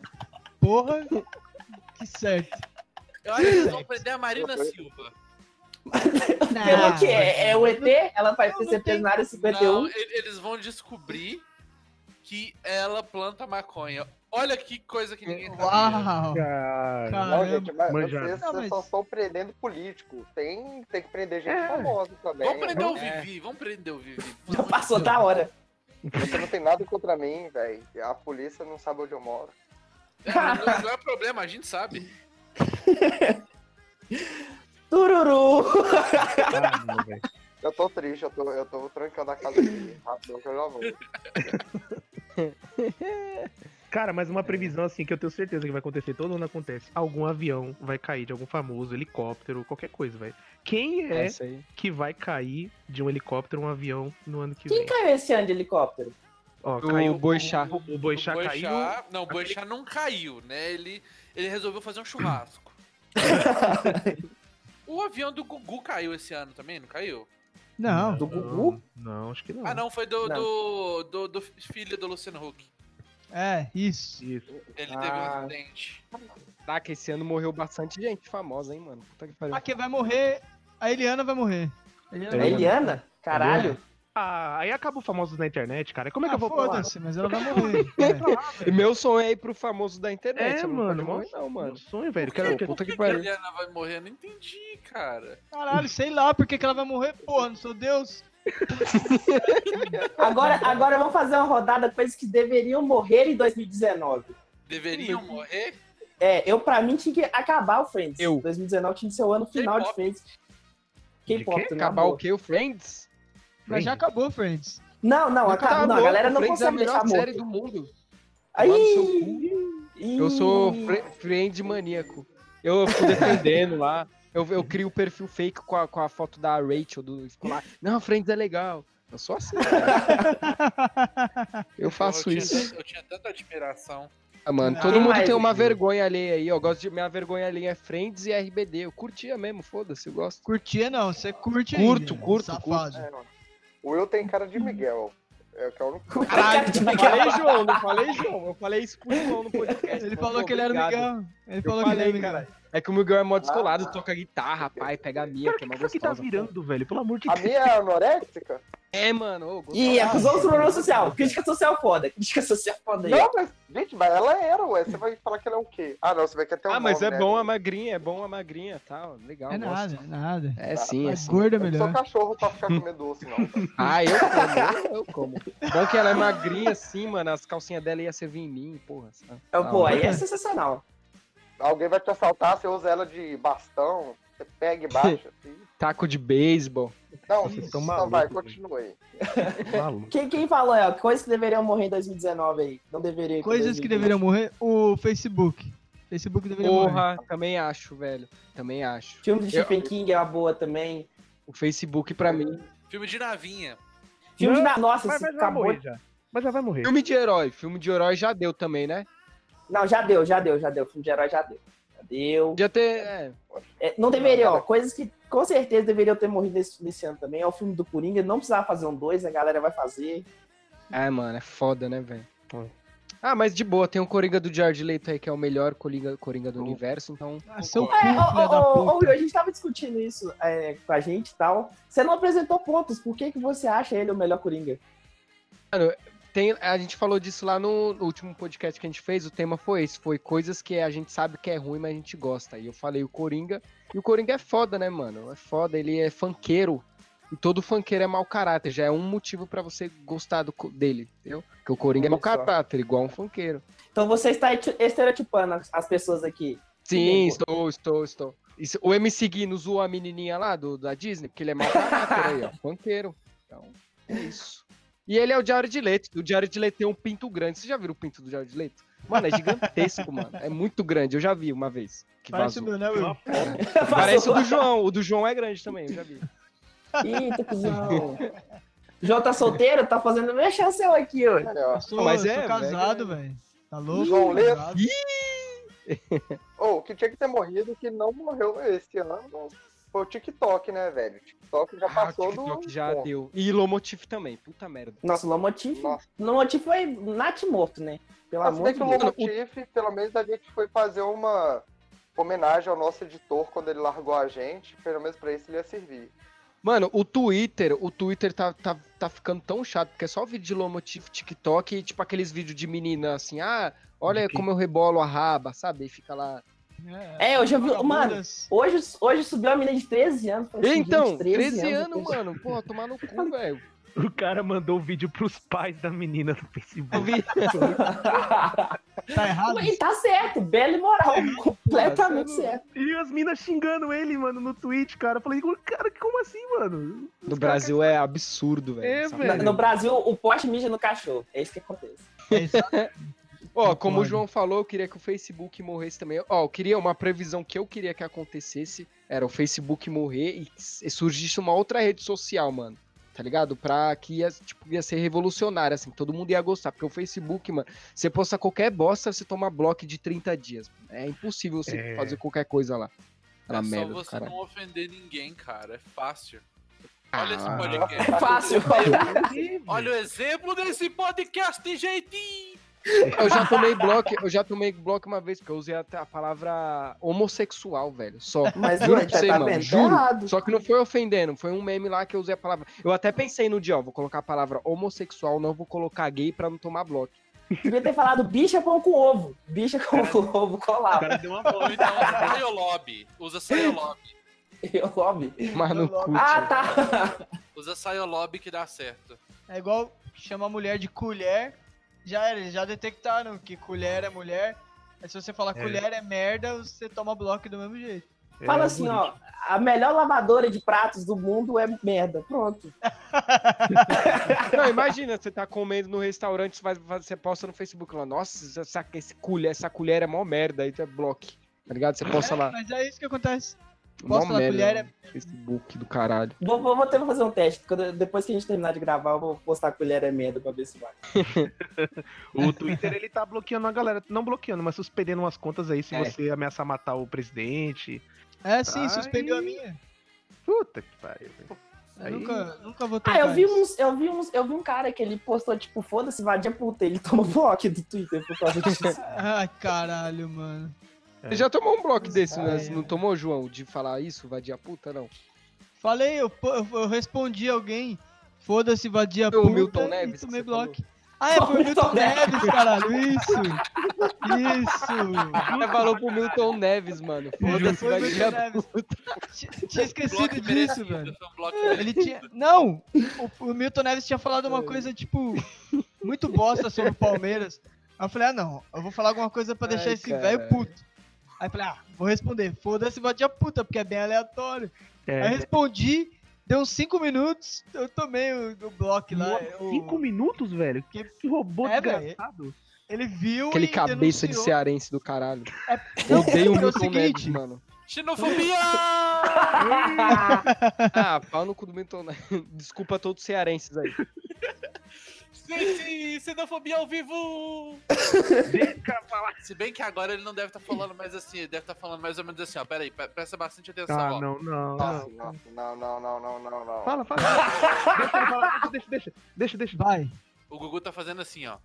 Porra, que certo. Eu acho que eles vão prender a Marina Silva. Ela que é, é o ET? Ela vai Não, ser não tem- veterinária Não, 51. e- eles vão descobrir que ela planta maconha. Olha que coisa que ninguém sabia. Uau. Cara. Não, Caramba. gente, mas manjado. vocês, Não, mas- só estão prendendo político. Tem, tem que prender gente É. famosa também. Vamos prender o É. Vivi, vamos prender o Vivi. Já passou da hora. Você não tem nada contra mim, velho. A polícia não sabe onde eu moro. É, não, não é problema, a gente sabe. Tururu! Ah. *laughs* Eu tô triste, eu tô, eu tô trancando a casa aqui. Rápido que eu já vou. Cara, mas uma previsão assim que eu tenho certeza que vai acontecer, todo ano acontece. Algum avião vai cair de algum famoso, helicóptero, qualquer coisa, velho. Quem é aí. que vai cair de um helicóptero, um avião no ano que Quem vem? caiu esse ano de helicóptero? Ó, O caiu Boixá. O, o Boixá o caiu. Não, o Boixá não caiu, né? Ele, ele resolveu fazer um churrasco. *laughs* o avião do Gugu caiu esse ano também, não caiu? Não, Do Gugu? Não, acho que não. Ah, não, foi do, Não. do, do, do filho do Luciano Huck. é, isso. Isso. Ele teve um Ah. acidente. Tá, que esse ano morreu bastante gente famosa, hein, mano. Puta que pariu. Ah, quem vai morrer, a Eliana vai morrer. A Eliana É, vai A morrer. Eliana? Ah, aí acaba o famosos na internet, cara. Como é que Ah, eu vou falar? foda-se, mas ela vai morrer. É. *laughs* E meu sonho é ir pro famoso da internet. É, não mano, morrer, não, Meu mano. sonho, velho. Por Quero, quê? quero... Puta que que, que a pariu. Eliana vai morrer? Eu não entendi, cara. Caralho, sei lá por que, que ela vai morrer. Porra, não sou Deus. *laughs* Agora, agora vamos fazer uma rodada de coisas que deveriam morrer em 2019. Deveriam morrer? É, eu pra mim tinha que acabar o Friends. Eu. 2019 tinha que ser o ano final de. Friends. K-pop, tá Acabar o quê? O Friends? Mas já acabou, Friends. Não, não, acaba, não, a acabou, galera não Friends é a consegue melhor deixar série morto. do mundo. Aí, Eu sou fre friend maníaco. Eu fico defendendo lá. Eu, eu crio o perfil fake com a, com a foto da Rachel do. Não, Friends é legal. Eu sou assim. cara. *laughs* Eu faço eu isso. Tinha, eu tinha tanta admiração. Ah, mano, todo mundo mais, tem uma vergonha alheia aí. Eu gosto de. Minha vergonha alheia é Friends e RBD. Eu curtia mesmo, foda-se, eu gosto. Curtia não, você curte Curto, ainda, curto, safado. É. O Will tem cara de Miguel. É que é o único. Caralho, não *laughs* falei João, não falei João. Eu falei isso pro João no podcast. Ele Pô, falou que ele era o. Miguel. Ele Eu falou que ele era o Miguel. É que o Miguel é mó descolado, Ah. toca guitarra, pai, pega a minha, que é o mó que, que tá gostosa. virando, velho? Pelo amor de A Deus. minha é anoréxica? É, mano. ô. Ih, acusou o problema social. Crítica social foda. Crítica social foda aí. Não, mas, gente, mas ela era, ué. Você vai falar que ela é o quê? Ah, não, você vai querer ter um Ah, mas nome, é né? bom a magrinha, é bom a magrinha e tal. Legal. É nada, é nada. É sim, é Mais sim. gorda é Eu melhor. sou cachorro pra ficar comendo doce, não. *laughs* Ah, eu como, eu como. Bom que ela é magrinha assim, mano. As calcinhas dela ia servir em mim, porra. sabe? Então, Pô, aí é sensacional. Alguém vai te assaltar, você usa ela de bastão, você pega e *laughs* baixa, assim. Taco de beisebol. Não, Vocês você estão então vai, malucos, continua aí. Maluco. Quem, quem falou, é, coisas que deveriam morrer em 2019 aí? Não deveria. Coisas que 2020. deveriam morrer, o Facebook. Facebook deveria morrer. Porra, também acho, velho. Também acho. Filme de Eu- Stephen King é uma boa também. O Facebook, pra mim, Filme de navinha. Filme de na... Nossa, Mas, esse mas vai acabou. morrer já. Mas já vai morrer. Filme de herói. Filme de herói já deu também, né? Não, já deu, já deu, já deu. Filme de herói já deu. Já deu. Podia ter. É. É, não deveria, ó. Coisas que com certeza deveriam ter morrido nesse, nesse ano também. É o filme do Coringa. Não precisava fazer um dois, a galera vai fazer. É, mano, é foda, né, velho? Ah, mas de boa, tem o Coringa do Jared Leto aí, que é o melhor Coringa, Coringa do universo, então. Ah, seu cu, É, puta. Will, a gente tava discutindo isso é, com a gente e tal. Você não apresentou pontos. Por que, que você acha ele o melhor Coringa? Tem, a gente falou disso lá no, no último podcast que a gente fez, o tema foi esse, foi coisas que a gente sabe que é ruim, mas a gente gosta. E eu falei o Coringa, e o Coringa é foda, né, mano? É foda, ele é funkeiro. E todo funkeiro é mau caráter, já é um motivo pra você gostar do, dele, entendeu? Porque o Coringa é mau Olha caráter, igual um funkeiro. Então você está estereotipando as, as pessoas aqui. Sim, estou, estou, estou. Isso- o MC Guino zoou a menininha lá do, da Disney, porque ele é mau caráter aí, ó. Funkeiro. Então, é isso. E ele é o Jared Leto. O Jared Leto tem um pinto grande. Você já viu o pinto do Jared Leto? Mano, é gigantesco, *laughs* mano. É muito grande. Eu já vi uma vez. Que Parece o meu, né, Will? *laughs* Parece o do João. O do João é grande também, eu já vi. Eita, cuzão. João tá solteiro? Tá fazendo minha chance aqui, ó. Eu sou, Mas eu é, sou casado, velho. Tá louco? João Leto. Ô, o que tinha que ter morrido, que não morreu esse ano, foi o TikTok, né, velho? O TikTok já Ah, o passou TikTok do. já ponto. deu. E Lomotif também. Puta merda. Nossa, o Lomotif. Nossa. Lomotif foi nat morto, né? Pelo Mas se amor de que o Deus. Lomotif, pelo menos a gente foi fazer uma homenagem ao nosso editor quando ele largou a gente. Pelo menos pra isso ele ia servir. Mano, o Twitter, o Twitter tá, tá, tá ficando tão chato, porque é só vídeo de Lomotif, TikTok e tipo aqueles vídeos de menina assim, ah, olha como eu rebolo a raba, sabe? E fica lá. É, eu já vi. Mano, hoje, hoje subiu uma menina de 13 anos. Assim, Então, gente, 13 anos, depois- mano. Porra, tomar no *laughs* cu, velho. O cara mandou o vídeo pros pais da menina no Facebook. *laughs* Tá errado? E tá certo, bela e moral, completamente você não- certo. E as minas xingando ele, mano, no Twitch, cara. Eu falei, cara, como assim, mano? No Brasil é absurdo, velho. É. No, no Brasil, o poste mija no cachorro. É isso que acontece. É isso. *laughs* Ó, como o Concordo. João falou, eu queria que o Facebook morresse também. Ó, eu queria uma previsão que eu queria que acontecesse era o Facebook morrer e surgisse uma outra rede social, mano. Tá ligado? Pra que ia, tipo, ia ser revolucionário, assim, todo mundo ia gostar. Porque o Facebook, mano, você posta qualquer bosta, você toma bloco de 30 dias. É impossível você É. fazer qualquer coisa lá. Aquela É só merda do você cara. não ofender ninguém, cara. É fácil. Olha esse Ah, podcast. É fácil. Olha o exemplo desse podcast, jeitinho. Eu já tomei bloco, eu já tomei bloco uma vez, porque eu usei até a palavra homossexual, velho. Só. Mas Juro ué, pra você, tá mano, juro. errado. Só que não foi ofendendo, foi um meme lá que eu usei a palavra. Eu até pensei no dia, ó, vou colocar a palavra homossexual, não vou colocar gay pra não tomar bloco. Devia ter falado bicha pão com ovo. Bicha com ovo O colado. cara deu uma Ou bola. então usa Sayolob. Usa Sayolob. Eu lobby. Mas no cu. Ah, tá. Usa Sayolob que dá certo. É igual chama a mulher de colher. Já era, eles já detectaram que colher é mulher. Aí se você falar É. colher é merda, você toma bloco do mesmo jeito. Fala É, assim, ó. A melhor lavadora de pratos do mundo é merda. Pronto. *laughs* Não, imagina, você tá comendo no restaurante, você, vai, você posta no Facebook lá, nossa, essa, esse colher, essa colher é mó merda, aí tu é bloco. Tá ligado? Você posta É, lá. mas é isso que acontece. Lá, merda. colher é- Facebook do caralho. Vou, vou, vou ter que fazer um teste. Quando- depois que a gente terminar de gravar, eu vou postar a colher é merda pra ver se vai. *laughs* O Twitter, ele tá bloqueando a galera. Não bloqueando, mas suspendendo umas contas aí se É. você ameaçar matar o presidente. É sim, Ai. suspendeu a minha. Puta que pariu. Aí- nunca, nunca vou Ah, tentar eu vi uns, eu vi uns, eu vi um cara que ele postou, tipo, foda-se, vadia puta. Ele tomou bloco do Twitter por causa disso. *laughs* Ai, caralho, mano. Você já tomou um bloco desse, né? Você não tomou, João, de falar isso, vadia puta, não? Falei, eu, eu, respondi alguém. Foda-se, vadia Foi o puta Milton e Neves que tomei bloco. falou. Ah, é, foi o Milton Neves. Caralho. Isso. Isso. Você falou pro Milton Neves, mano. Foda-se, Foi o Milton vadia Neves. Tinha- esquecido disso, velho. Ele tinha. Não! O, o Milton Neves tinha falado uma coisa, tipo, muito bosta sobre o Palmeiras. Aí eu falei, ah não, eu vou falar alguma coisa pra deixar Ai, esse velho puto. Aí falei, ah, vou responder, foda-se, batia puta, porque é bem aleatório. Aí eu É, respondi, deu uns 5 minutos, eu tomei o, o bloco lá. Nossa, eu- cinco minutos, velho? Que- Que, robô É, desgraçado. Ele viu Aquele e cabeça de denunciou. cearense do caralho. É, odeio é o seguinte, Neves, mano. Xenofobia! *laughs* Ah, pau no cu do Milton. Desculpa a todos os cearenses aí. *laughs* Gente, xenofobia ao vivo! Deixa falar. Se bem que agora ele não deve estar falando mais assim, ele deve estar falando mais ou menos assim, ó. Pera aí, pre- presta bastante atenção, Ah, ó. não, não, Nossa, não. não, não, não, não, não, não. Fala, fala. deixa ele falar. Deixa, deixa, deixa, deixa. Vai. O Gugu tá fazendo assim, ó.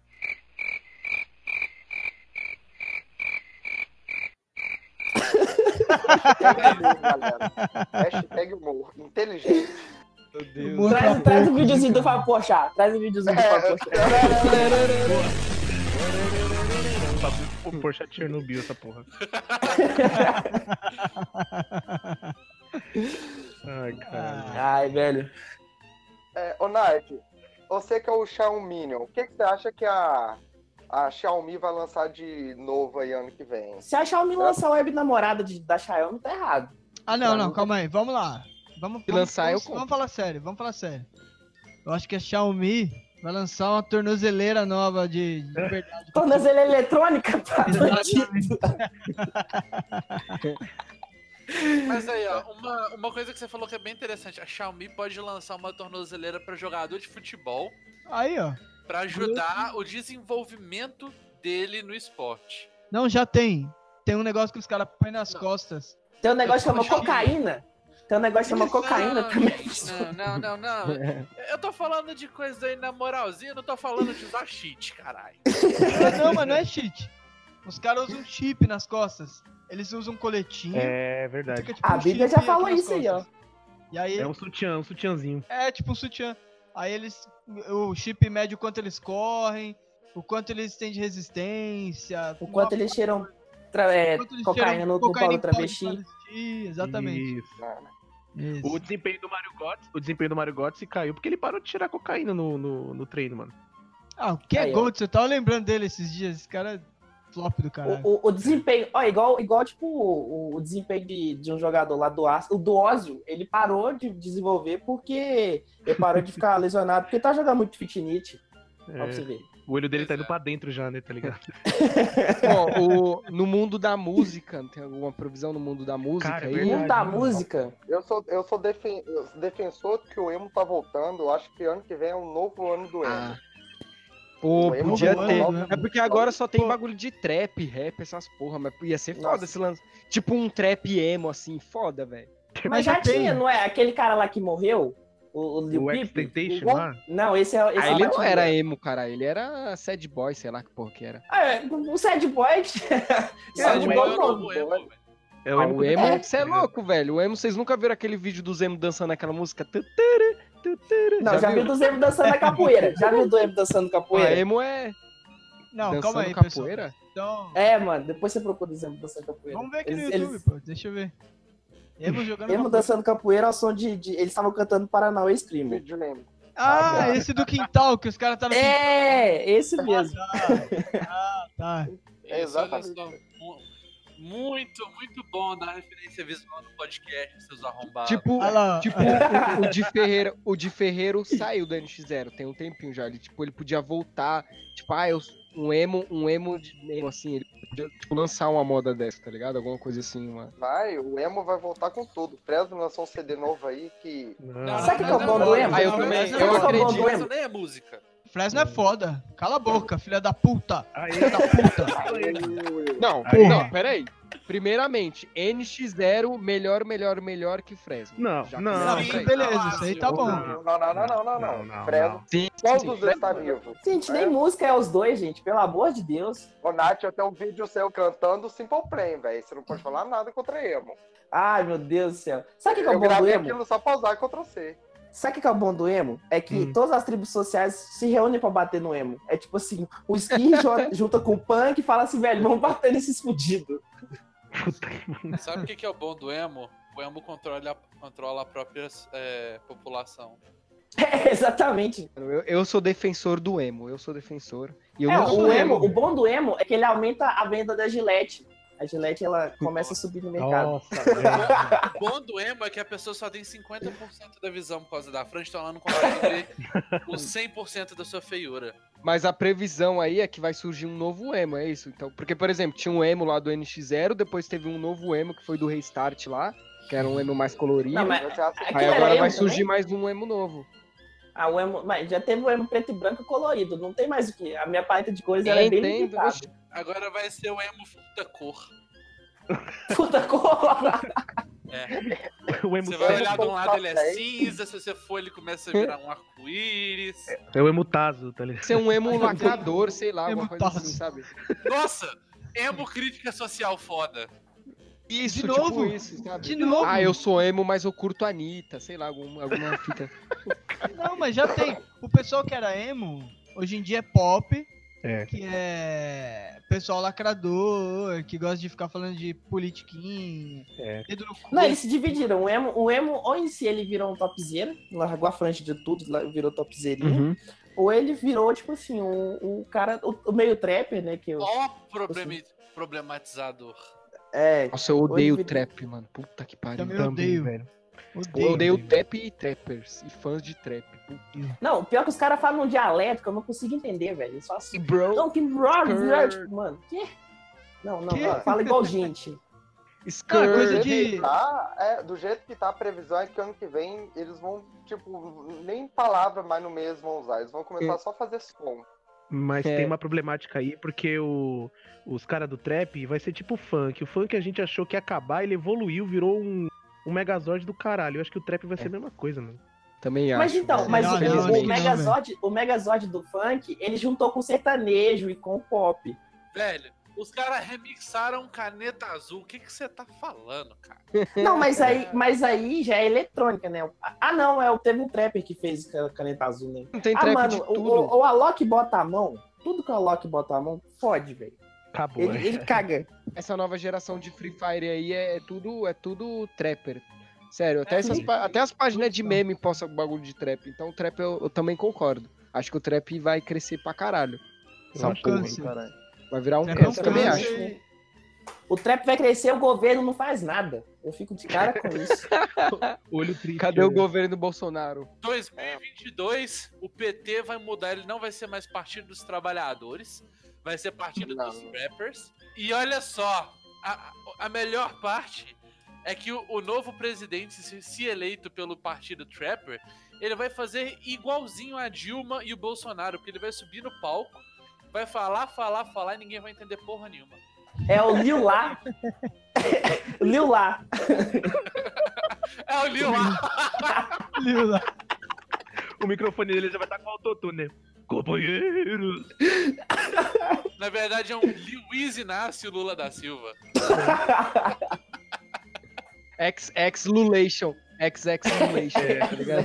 Hashtag humor, *laughs* galera. Hashtag humor. Inteligente. Meu Deus. Traz, traz o videozinho do Fábio Pochá. Traz o videozinho do Fábio Pochá. O Porsche é Chernobyl, essa porra. *laughs* Ai, caralho. Ai, velho. É, ô, Nath, você que é o Xiaomi, o que, que você acha que a, a Xiaomi vai lançar de novo aí ano que vem? Se a Xiaomi lançar a web namorada de, da Xiaomi, tá errado. Ah, não, não, mim- calma aí, vamos lá. Vamos, vamos, lançar, eu vamos, compro. vamos falar sério, vamos falar sério. Eu acho que a Xiaomi vai lançar uma tornozeleira nova de, de verdade. *laughs* Tornozeleira eletrônica, *laughs* tá. *laughs* Mas aí, ó, uma, uma coisa que você falou que é bem interessante. A Xiaomi pode lançar uma tornozeleira pra jogador de futebol Aí, ó. pra ajudar o desenvolvimento dele no esporte. Não, já tem. Tem um negócio que os caras põem nas costas. Tem um negócio que Eu chama achando- cocaína. Tem um negócio que chama cocaína Não, também. Não, não, não, não. *laughs* Eu tô falando de coisa aí na moralzinha, não tô falando de usar cheat, caralho. Não, não, mas não é cheat. Os caras usam chip nas costas. Eles usam um coletinho. É verdade. fica, tipo, A um Bíblia já falou isso aí, ó. E aí, É um sutiã, um sutiãzinho. É, tipo um sutiã. Aí eles. O chip mede o quanto eles correm, o quanto eles têm de resistência. O quanto eles cheiram tra- é, o quanto eles cocaína cheiram no, cocaína travesti. travesti, Exatamente. Isso. Isso. O desempenho do Mario Götze, o desempenho do Mario Götze caiu porque ele parou de tirar cocaína no, no, no treino, mano. Ah, o que é. Gold? Eu tava lembrando dele esses dias. Esse cara é flop do caralho. O, o, o desempenho, ó, igual, igual tipo o, o desempenho de, de um jogador lá do Astro, o do Ozio, ele parou de desenvolver porque ele parou de ficar *laughs* lesionado, porque tá jogando muito fitness. Ó, pra você É, ver. O olho dele tá indo pra dentro já, né, tá ligado? *laughs* Ó, o- no mundo da música, tem alguma provisão no mundo da música Cara, é aí? verdade. Mundo da música. Eu sou, eu sou defen- defensor que o emo tá voltando. Eu acho que ano que vem é um novo ano do emo. Ah. Pô, emo podia ter. né? É porque agora só tem Pô. bagulho de trap, rap, essas porra, mas ia ser foda Nossa. se lança. Tipo um trap emo, assim, foda, velho. Mas já, já tem. tinha, não é? Aquele cara lá que morreu, o, o Lil O Peep. Não, esse é esse Ah, é ele não era emo, cara. Ele era sad boy, sei lá que porra que era. Ah, é, o Sad Boy. *laughs* Sad Sad Boy é o novo emo. É Ah, o emo, É. você é louco, velho. O emo, vocês nunca viram aquele vídeo dos emo dançando aquela música? Não, já, viu do Zemo dançando na capoeira. Já viu do Zemo dançando Ah, capoeira? emo é Não, dançando calma aí, capoeira? pessoal. Então, É, mano, depois você procura o Zemo dançando capoeira. vamos ver aqui no Eles- YouTube, eles- pô. Deixa eu ver. Emo jogando. Emo dançando capoeira ao som de. de- eles estavam cantando Paranauê Streamer. Vídeo emo. Ah, esse do quintal, que os caras tá no É, esse mesmo. Ah, tá. É Isso, olha exatamente. mu- Muito, muito bom dar referência visual no podcast, seus arrombados. Tipo, lá. tipo o, o de Ferreira, o de Ferreiro saiu do NX0, tem um tempinho já. Ele, tipo, ele podia voltar, tipo, ah, eu, um emo, um emo, de, emo assim, ele podia tipo, lançar uma moda dessa, tá ligado? Alguma coisa assim, uma. Vai, o emo vai voltar com tudo. Fresno lançou um CD novo aí que. Não. Sabe o que é o bom do emo? Ah, eu também, eu é bom acredito. nem é música. Fresno é foda. Cala a boca, filha da puta. Aí, Filha da puta. Não, Aí. não, peraí. Primeiramente, NX0, melhor, melhor, melhor que Fresno. Não, Já não. Isso beleza, isso aí tá bom. Não, não, não, não, não, não. Não, não, Fresno. Sim, Qual sim, dos dois tá vivo? Gente, nem É. música é os dois, gente. Pelo amor de Deus. Ô, Nath, eu tenho um vídeo seu cantando Simple Plan, velho. Você não pode falar nada contra emo. Ai, meu Deus do céu. Sabe o que, é Eu o bom do gravei emo? aquilo só pra usar contra você. Sabe o que é o bom do emo? É que Hum. todas as tribos sociais se reúnem pra bater no emo. É tipo assim, o skin *laughs* junta com o punk e fala assim, velho, vamos bater nesses fudidos. Sabe o que, que é o bom do emo? O emo controla, controla a própria é, população. *laughs* É, exatamente. Eu, eu sou defensor do emo, eu sou defensor. E eu É, o emo, o bom do emo é que ele aumenta a venda da Gillette. A Gillette, ela começa a subir no mercado. Nossa. O bom do emo é que a pessoa só tem 50% da visão por causa da frente, então ela não consegue ver o 100% da sua feiura. Mas a previsão aí é que vai surgir um novo emo, é isso? Então, porque, por exemplo, tinha um emo lá do NX0, depois teve um novo emo que foi do Restart lá, que era um emo mais colorido. Não, mas Aí era agora emo vai também? surgir mais um emo novo. Ah, o emo, mas já teve o emo preto e branco colorido. Não tem mais o que. A minha paleta de cores ela é Tem, bem limitada. Agora vai ser o emo da cor. Puta cor. É. O emo Você vai Tazo- olhar de um lado ele é cinza, se você for ele começa a virar um arco-íris. É o emo Tazo, tá ligado? Ser um emo lacrador, sei lá, alguma Emo coisa assim, sabe? Nossa, emo crítica social foda. Isso, De tipo novo? isso, sabe? De novo? Ah, eu sou emo, mas eu curto a Anitta, sei lá, alguma, alguma fita. *laughs* Não, mas já tem. O pessoal que era emo, hoje em dia é pop. É. Que é pessoal lacrador, que gosta de ficar falando de politiquinha, É. Não, eles se dividiram. O emo, o emo, ou em si ele virou um topzera, largou a frente de tudo, virou topzerinha. Uhum. Ou ele virou, tipo assim, o, o cara, o, o meio trapper, né? Que eu, Ó, problema, problematizador. é, Nossa, eu odeio Hoje- trap, mano. Puta que pariu. Também odeio. velho. Eu odeio odeio. trap e trappers e fãs de trap. Não, pior que os caras falam um dialeto que eu não consigo entender, velho. Falam assim, bro, não, que brother, tipo, mano, que? Não, não, Que? fala igual gente. *laughs* Não, é coisa skirt. de- Tá, é, do jeito que tá a previsão é que ano que vem eles vão, tipo, nem palavra mais no mês vão usar. Eles vão começar só a fazer som. Mas É. tem uma problemática aí, porque o, os caras do trap vai ser tipo funk. O funk a gente achou que ia acabar, ele evoluiu, virou um, um megazord do caralho. Eu acho que o trap vai ser a mesma coisa, mano. Também acho. Mas então, velho. mas Não, o, não, o que não, Megazord, o Megazord do funk, ele juntou com o sertanejo e com o pop. Velho, os caras remixaram Caneta Azul. O que que você tá falando, cara? *laughs* Não, mas aí, mas aí já é eletrônica, né? Ah, não, é o teve um trapper que fez ca- caneta azul, né? Não tem Ah, trap mano, de o, tudo. o, o Alok bota a mão, tudo que o Alok bota a mão, fode, velho. Acabou. Ele, ele caga. Essa nova geração de Free Fire aí é, é tudo, é tudo trapper. Sério, até, É, essas, até as páginas de meme postam bagulho de trap. Então o trap eu, eu também concordo. Acho que o trap vai crescer pra caralho. Essa porra. câncer. Vai virar um Trap é um câncer, eu também acho. né? O trap vai crescer, o governo não faz nada. Eu fico de cara com isso. *laughs* Olho triste. Cadê o né? governo do Bolsonaro? 2022, o PT vai mudar, ele não vai ser mais Partido dos Trabalhadores, vai ser Partido Não. dos Rappers. E olha só, a, a melhor parte é que o, o novo presidente, se, se eleito pelo Partido Trapper, ele vai fazer igualzinho a Dilma e o Bolsonaro, porque ele vai subir no palco, vai falar, falar, falar e ninguém vai entender porra nenhuma. É o Lil Lá. *laughs* Lil Lá. É o Lil lá. *laughs* Lila. O microfone dele já vai estar com autotune? Companheiros. *laughs* Na verdade é um Luiz Inácio Lula da Silva. *laughs* Ex, ex Lulation. Ex ex Lulation, É. tá ligado?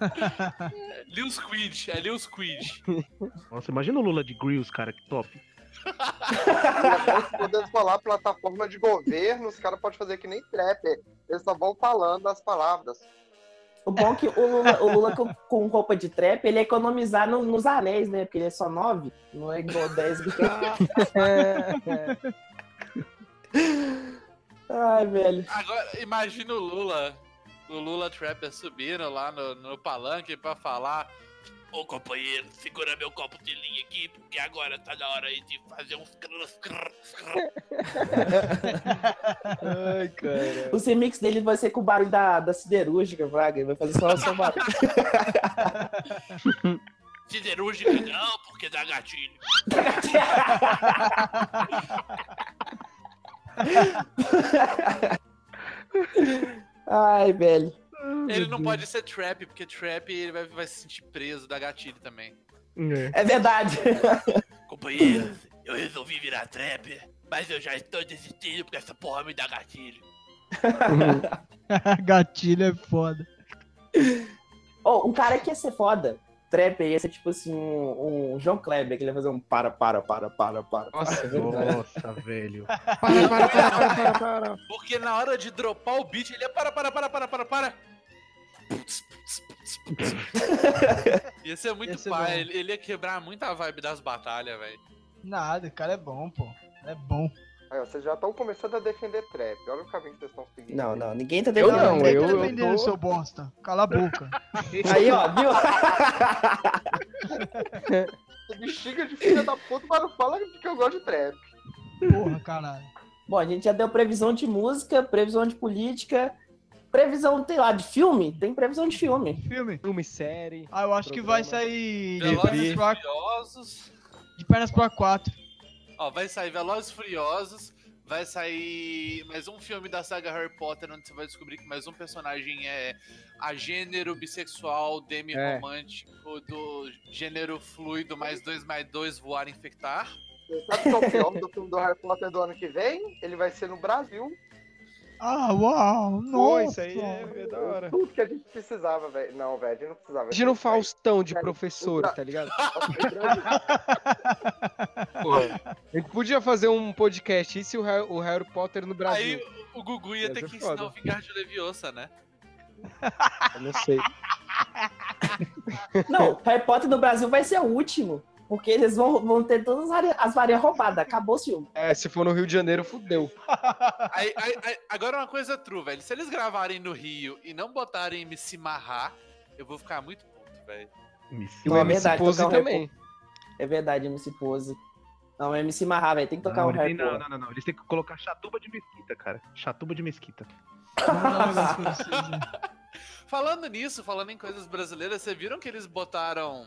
*laughs* Lil Squid, é Lil Squid. Nossa, imagina o Lula de Grills, cara, que top. Podemos falar plataforma de governo, os caras podem fazer que nem trap. Eles só vão falando as palavras. O bom é que o Lula, o Lula com, com roupa de trap, ele ia economizar no- nos anéis, né? Porque ele é só 9, não é igual 10. *laughs* Ai, velho. Agora, imagina o Lula, o Lula Trapper subindo lá no, no palanque pra falar. Ô companheiro, segura meu copo de linha aqui, porque agora tá na hora aí de fazer uns. *laughs* Ai, cara. Os remix dele vai ser com o barulho da, da siderúrgica, Braga. Ele vai fazer só o seu barulho. *laughs* Siderúrgica não, porque dá gatilho. *laughs* Ai, velho. Ele não pode ser trap, porque trap ele vai, vai se sentir preso, dá gatilho também. É. É verdade. Companheiros, eu resolvi virar trap, mas eu já estou desistindo porque essa porra me dá gatilho. Gatilho é foda. Ó, um cara que ia ser foda, trap, ia ser tipo assim, um, um João Kleber, que ele ia fazer um para, para, para, para, para. Nossa, é. Nossa, velho. Para, para, para, para, para, para. Porque na hora de dropar o beat, ele é para, para, para, para, para, para. *laughs* Ia ser muito Ia ser pai, bom. ele, ele ia quebrar muita vibe das batalhas, velho. Nada, o cara é bom, pô. É bom. Aí, ó, vocês já estão começando a defender trap. Olha o caminho que vocês estão seguindo. Não, não, ninguém tá Eu defendendo não, trap. eu- Tá eu defendendo, tô- seu bosta. Cala a boca. *laughs* Aí, ó, viu? Você *laughs* me xinga de filha da puta, mas não fala que eu gosto de trap. Porra, caralho. Bom, a gente já deu previsão de música, previsão de política. Previsão, tem lá, de filme? Tem previsão de filme. Filme. Filme, série. Ah, eu acho que vai sair de Velozes e Furiosos. de pernas pro ar 4. Ó, vai sair Velozes e Furiosos. Vai sair mais um filme da saga Harry Potter, onde você vai descobrir que mais um personagem é a gênero bissexual, demi-romântico, do gênero fluido, mais dois mais dois voar e infectar. Sabe qual é o do filme do Harry Potter do ano que vem? Ele vai ser no Brasil. Ah, uau! Pô, Nossa! isso aí é, é da hora. Tudo que a gente precisava, velho. Não, velho, a gente não precisava. Imagina o disso, velho. Faustão de professor, o tá ligado? O Brasil- Porra. A gente podia fazer um podcast, e se o Harry, o Harry Potter no Brasil? Aí o Gugu ia Ia ter que ensinar foda. o Vingar de Leviosa, né? Eu não sei. *laughs* Não, Harry Potter no Brasil vai ser o último. Porque eles vão, vão ter todas as varinhas roubadas. Acabou o filme. É, se for no Rio de Janeiro, fudeu. *laughs* Aí, aí- aí- agora uma coisa true, velho. Se eles gravarem no Rio e não botarem MC Marrar, eu vou ficar muito puto, velho. Me E o Não, é MC verdade, Pose também. É verdade, MC Pose. Não, é MC Marra, velho. Tem que tocar Não, um rap. não, não, não, não. Eles têm que colocar chatuba de mesquita, cara. Chatuba de mesquita. *laughs* Falando nisso, falando em coisas brasileiras, vocês viram que eles botaram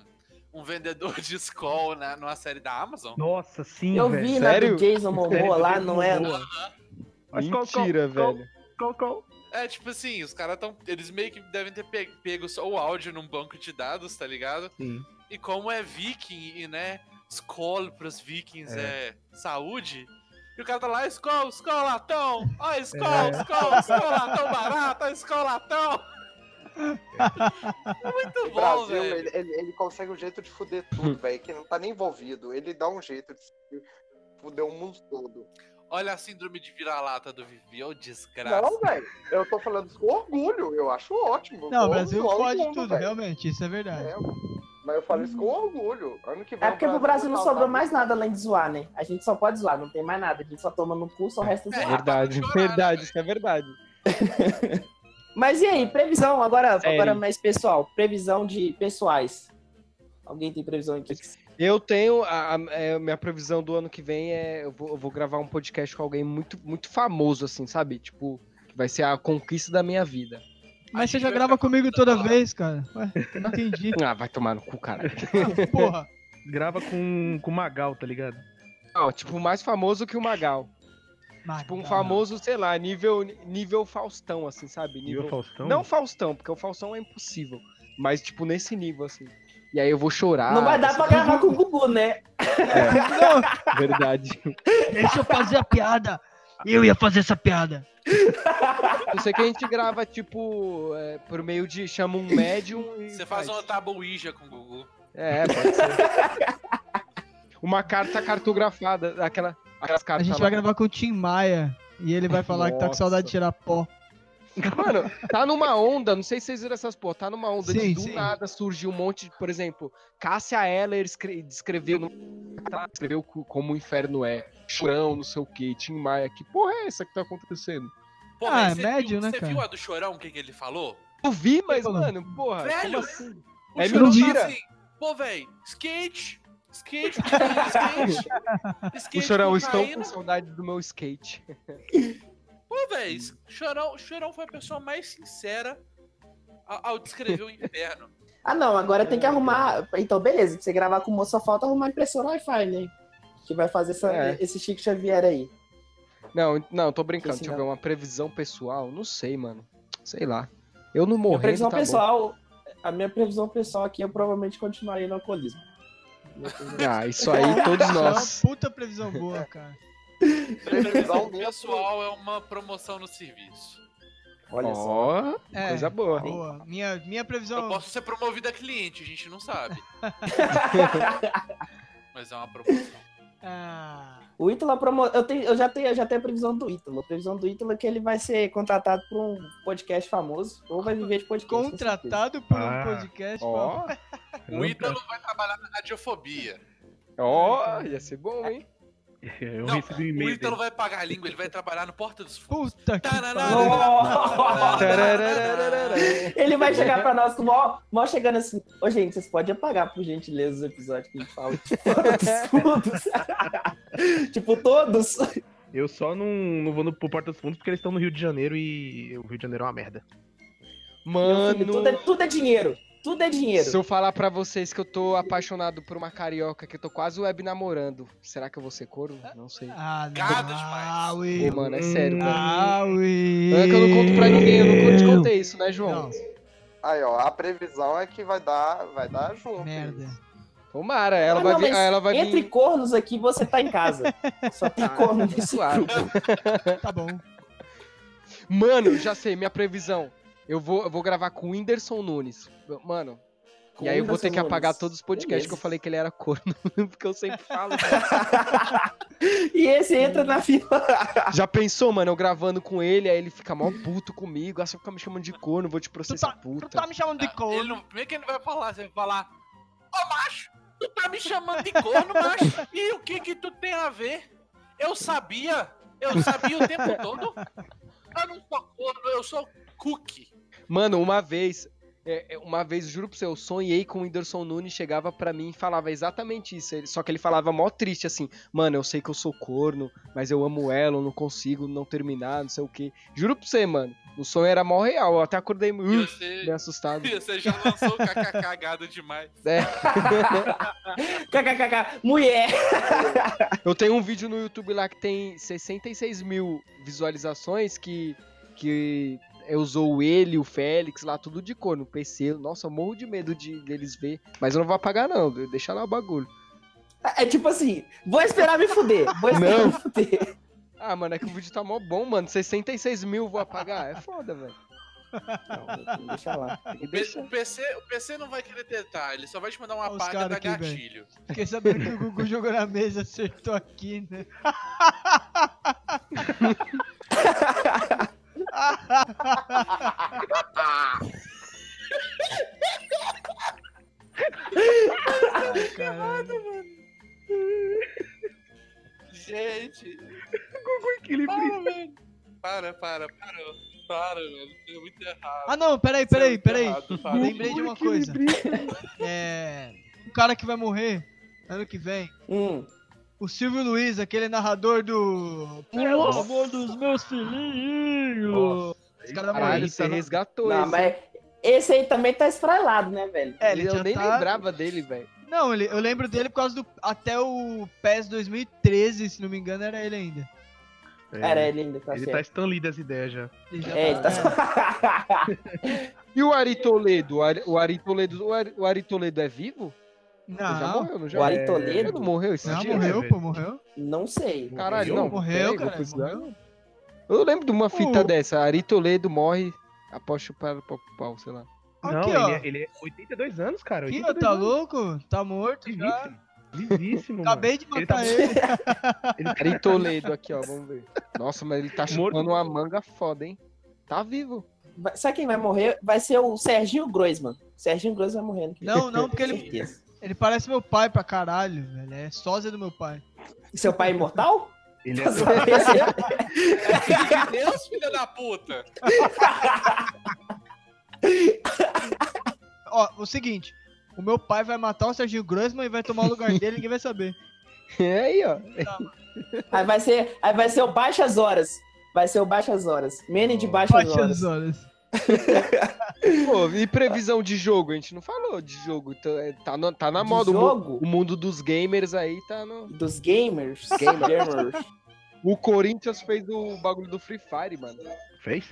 um vendedor de Skol na, numa série da Amazon? Nossa, sim, Eu velho. vi na Sério? do Jason Momoa lá, não é? Momoa. Mas qual- qual- Mentira, qual- velho. Qual, qual? É, tipo assim, os caras tão. Eles meio que devem ter pe- pego só o áudio num banco de dados, tá ligado? Sim. E como é viking e, né, Skol pros vikings é, saúde. E o cara tá lá, Skol, Skol latão! Ó, Skol, É. Skol, Skol latão barato, ó, Skol latão! É *laughs* muito O bom, Brasil, velho. ele, ele, ele consegue um jeito de fuder tudo, *laughs* velho, que não tá nem envolvido. Ele dá um jeito de fuder o mundo todo. Olha a síndrome de vira-lata do Vivi, ô desgraça. Não, velho, eu tô falando isso com orgulho, eu acho ótimo. Não, o Brasil pode mundo, tudo, velho. realmente, isso é verdade. É, mas eu falo isso com orgulho. Ano que vem É porque pro Brasil não sobrou mais nada além de zoar, né? A gente só pode zoar, não tem mais nada. A gente só toma no cu, só resta É. zoar. Verdade, chorar, né, verdade, isso é verdade. *laughs* Mas e aí, previsão, agora, Série. agora mais pessoal. Previsão de pessoais. Alguém tem previsão aqui? Eu tenho. A, a- é, minha previsão do ano que vem é. Eu vou, eu vou gravar um podcast com alguém muito, muito famoso, assim, sabe? Tipo, que vai ser a conquista da minha vida. Mas você já grava comigo toda lá. vez, cara. Ué, não entendi. *laughs* Ah, vai tomar no cu, cara. Porra. Grava com, com Magal, tá ligado? Não, tipo, mais famoso que o Magal. Tipo, um famoso, sei lá, nível, nível Faustão, assim, sabe? Nível Nível. Faustão? Não Faustão, porque o Faustão é impossível. Mas, tipo, nesse nível, assim. E aí eu vou chorar. não vai dar assim, pra gravar com o Gugu, né? *laughs* Verdade. Deixa eu fazer a piada. Eu ia fazer essa piada. Eu sei que a gente grava, tipo, é, por meio de. chama um médium e. Você faz uma tábua Ouija com o Gugu. É, pode ser. uma carta cartografada, aquela, aquelas A cartas. gente lá. vai gravar com o Tim Maia. E ele vai falar que tá com Nossa. saudade de tirar pó. Mano, tá numa onda, não sei se vocês viram essas porra, tá numa onda de Sim, do sim. nada surgiu um monte de, por exemplo, Cássia Eller escre- descreveu, descreveu co- como o inferno é, chorão, não sei o que, Tim Maia, que porra é essa que tá acontecendo? Pô, Ah, é médio, viu, né, Você cara? viu a do Chorão, o que, que ele falou? Eu vi, mas, mano, porra, Velho, como assim? O É Chorão mentira. tá assim, pô, velho, skate, skate, skate, *laughs* skate O chorão, estou com saudade do meu skate. Pô, velho, Chorão, Chorão foi a pessoa mais sincera ao, ao descrever o inferno. *laughs* Ah, não, agora tem que arrumar. Então, beleza, pra você gravar com o moço, só falta arrumar a impressora Wi-Fi, né? Que vai fazer essa- É. esse Chico Xavier aí. Não, não, tô brincando, Esse deixa eu não. ver, uma previsão pessoal, não sei, mano, sei lá. Eu não morri, previsão tá bom. pessoal. A minha previsão pessoal aqui, eu provavelmente continuaria no alcoolismo. Ah, isso aí todos Isso é uma nós. puta previsão boa, cara. Previsão pessoal é uma promoção no serviço. Olha só. É, coisa boa. boa. Minha, minha previsão. Eu posso ser promovido a cliente, a gente não sabe. *laughs* Mas é uma promoção. Ah, O Ítalo promo... eu, tenho, eu, já tenho, eu já tenho a previsão do Ítalo. A previsão do Ítalo é que ele vai ser contratado por um podcast famoso ou vai viver de podcast. contratado por um Ah. podcast. Ó, *laughs* O Ítalo vai trabalhar na radiofobia. ó, ia ser bom, hein? Eu Não, recebi um O e-mail Ítalo dele. vai pagar a língua, ele vai trabalhar no Porta dos Fundos. Puta que. Ele vai chegar pra nós com o chegando assim. Ô, gente, vocês podem apagar, por gentileza, os episódios que a gente fala. Tipo, todos. *laughs* tipo, todos. Eu só não, não vou no, pro Porta dos Fundos porque eles estão no Rio de Janeiro e o Rio de Janeiro é uma merda. Meu filho, Mano, tudo, é, tudo é dinheiro. Tudo é dinheiro. se eu falar pra vocês que eu tô apaixonado por uma carioca, que eu tô quase web namorando, será que eu vou ser corno? Não sei. Ah, não. Demais. Ah, mano, é sério, mano. Ah. É que eu não conto pra ninguém, eu não te contei isso, né, João? Não, Aí, ó, a previsão é que vai dar, vai dar junto. merda. Tomara, ela Ah, vai não, vir. Ela vai Entre vir. cornos aqui, você tá em casa. *laughs* Só tem corno nesse Suave. grupo. Tá bom. Mano, já sei, minha previsão. Eu vou, eu vou gravar com o Whindersson Nunes. Mano. Com e aí eu vou ter que apagar Nunes. todos os podcasts Beleza. que eu falei que ele era corno, *laughs* porque eu sempre falo. *laughs* E esse entra na fila. *laughs* Já pensou, mano, eu gravando com ele, aí ele fica mó puto comigo, ah, você fica me chamando de corno, vou te Tu processar, tá, tu puta. tá me chamando de Ele corno. não, primeiro que ele não vai falar, você vai falar, ô macho, tu tá me chamando de corno, macho, e o que que tu tem a ver? Eu sabia, eu sabia o tempo todo. Eu não sou corno, eu sou cookie. Mano, uma vez, é, é, uma vez, juro pra você, eu sonhei com o Whindersson Nunes, chegava pra mim e falava exatamente isso. ele- só que ele falava mó triste, assim, mano, eu sei que eu sou corno, mas eu amo ela, eu não consigo não terminar, não sei o quê. Juro pra você, mano, o sonho era mó real, eu até acordei uh, você, bem assustado. *laughs* você já lançou o kkk cagado demais. É. *laughs* KKKK, mulher. *laughs* Eu tenho um vídeo no YouTube lá que tem 66 mil visualizações que, que usou ele, o Félix lá, tudo de cor no PC. Nossa, eu morro de medo de deles ver. Mas eu não vou apagar, não. Deixa lá o bagulho. É tipo assim, vou esperar me fuder. Vou esperar Não. me fuder. *laughs* Ah, mano, é que o vídeo tá mó bom, mano. 66 mil vou apagar. É foda, velho. Não, deixa lá. Que O PC, o PC não vai querer tentar, ele só vai te mandar uma Olha paga da aqui, gatilho. Fiquei sabendo que o Gugu jogou na mesa, acertou aqui, né? *laughs* Ai, caralho. Gente, Equilíbrio. para. Para, para, para. Para, velho. Deu muito errado. Ah, não, peraí, peraí, peraí. errado. Lembrei de uma coisa. É. Um cara que vai morrer ano que vem. Hum. O Silvio Luiz, aquele narrador do. Pelo amor dos meus filhinhos! Os caras Caralho, morreram. você resgatou Não, esse. mas esse aí também tá esfrailado, né, velho? É, ele eu já nem tá- lembrava dele, velho. Não, ele, eu lembro dele por causa do. Até o PES 2013, se não me engano, era ele ainda. É, Era ele ainda, tá ele tá certo. Stanley das ideias já. É, ele tá... *laughs* E o Ari Toledo? O Ari, o Ari Toledo, o Ari, o Ari Toledo é vivo? Ele já Não, morreu, não já? o Ari Ele Toledo? não morreu esse não dia? morreu, velho. pô, morreu. Não sei. Caralho, não. Morreu, cara, morreu. Eu lembro de uma fita O- dessa. Ari Toledo morre após chupar o pau, sei lá. Não, Aqui, ele, é, ele é 82 anos, cara. Aqui, 82 ó, tá anos. louco? Tá morto já. Vivíssimo. Vivíssimo, mano. Acabei de Ele tá matar ele. *laughs* Ele tá- Ari Toledo aqui, ó, vamos ver. Nossa, mas ele tá Morto. chupando uma manga foda, hein? Tá vivo. Vai- Sabe quem vai morrer? Vai ser o Serginho Groisman. Serginho Groisman vai morrer. Não, não, porque ele. Ele parece meu pai pra caralho, velho. É sósia do meu pai. Seu pai é imortal? Ele é Filho de Deus, filha da puta. *laughs* Ó, o seguinte. O meu pai vai matar o Serginho Grossman e vai tomar o lugar dele e ninguém vai saber. *laughs* É aí, ó. Aí vai ser, aí vai ser o Baixas Horas. Vai ser o Baixas Horas. Mene de Baixas Bate Horas. as horas. *laughs* Pô, e previsão de jogo? A gente não falou de jogo. Então, é, Tá, no- tá na moda. O? O mundo dos gamers aí tá no. Dos gamers. Gamer. Gamers. O Corinthians fez o bagulho do Free Fire, mano. Fez?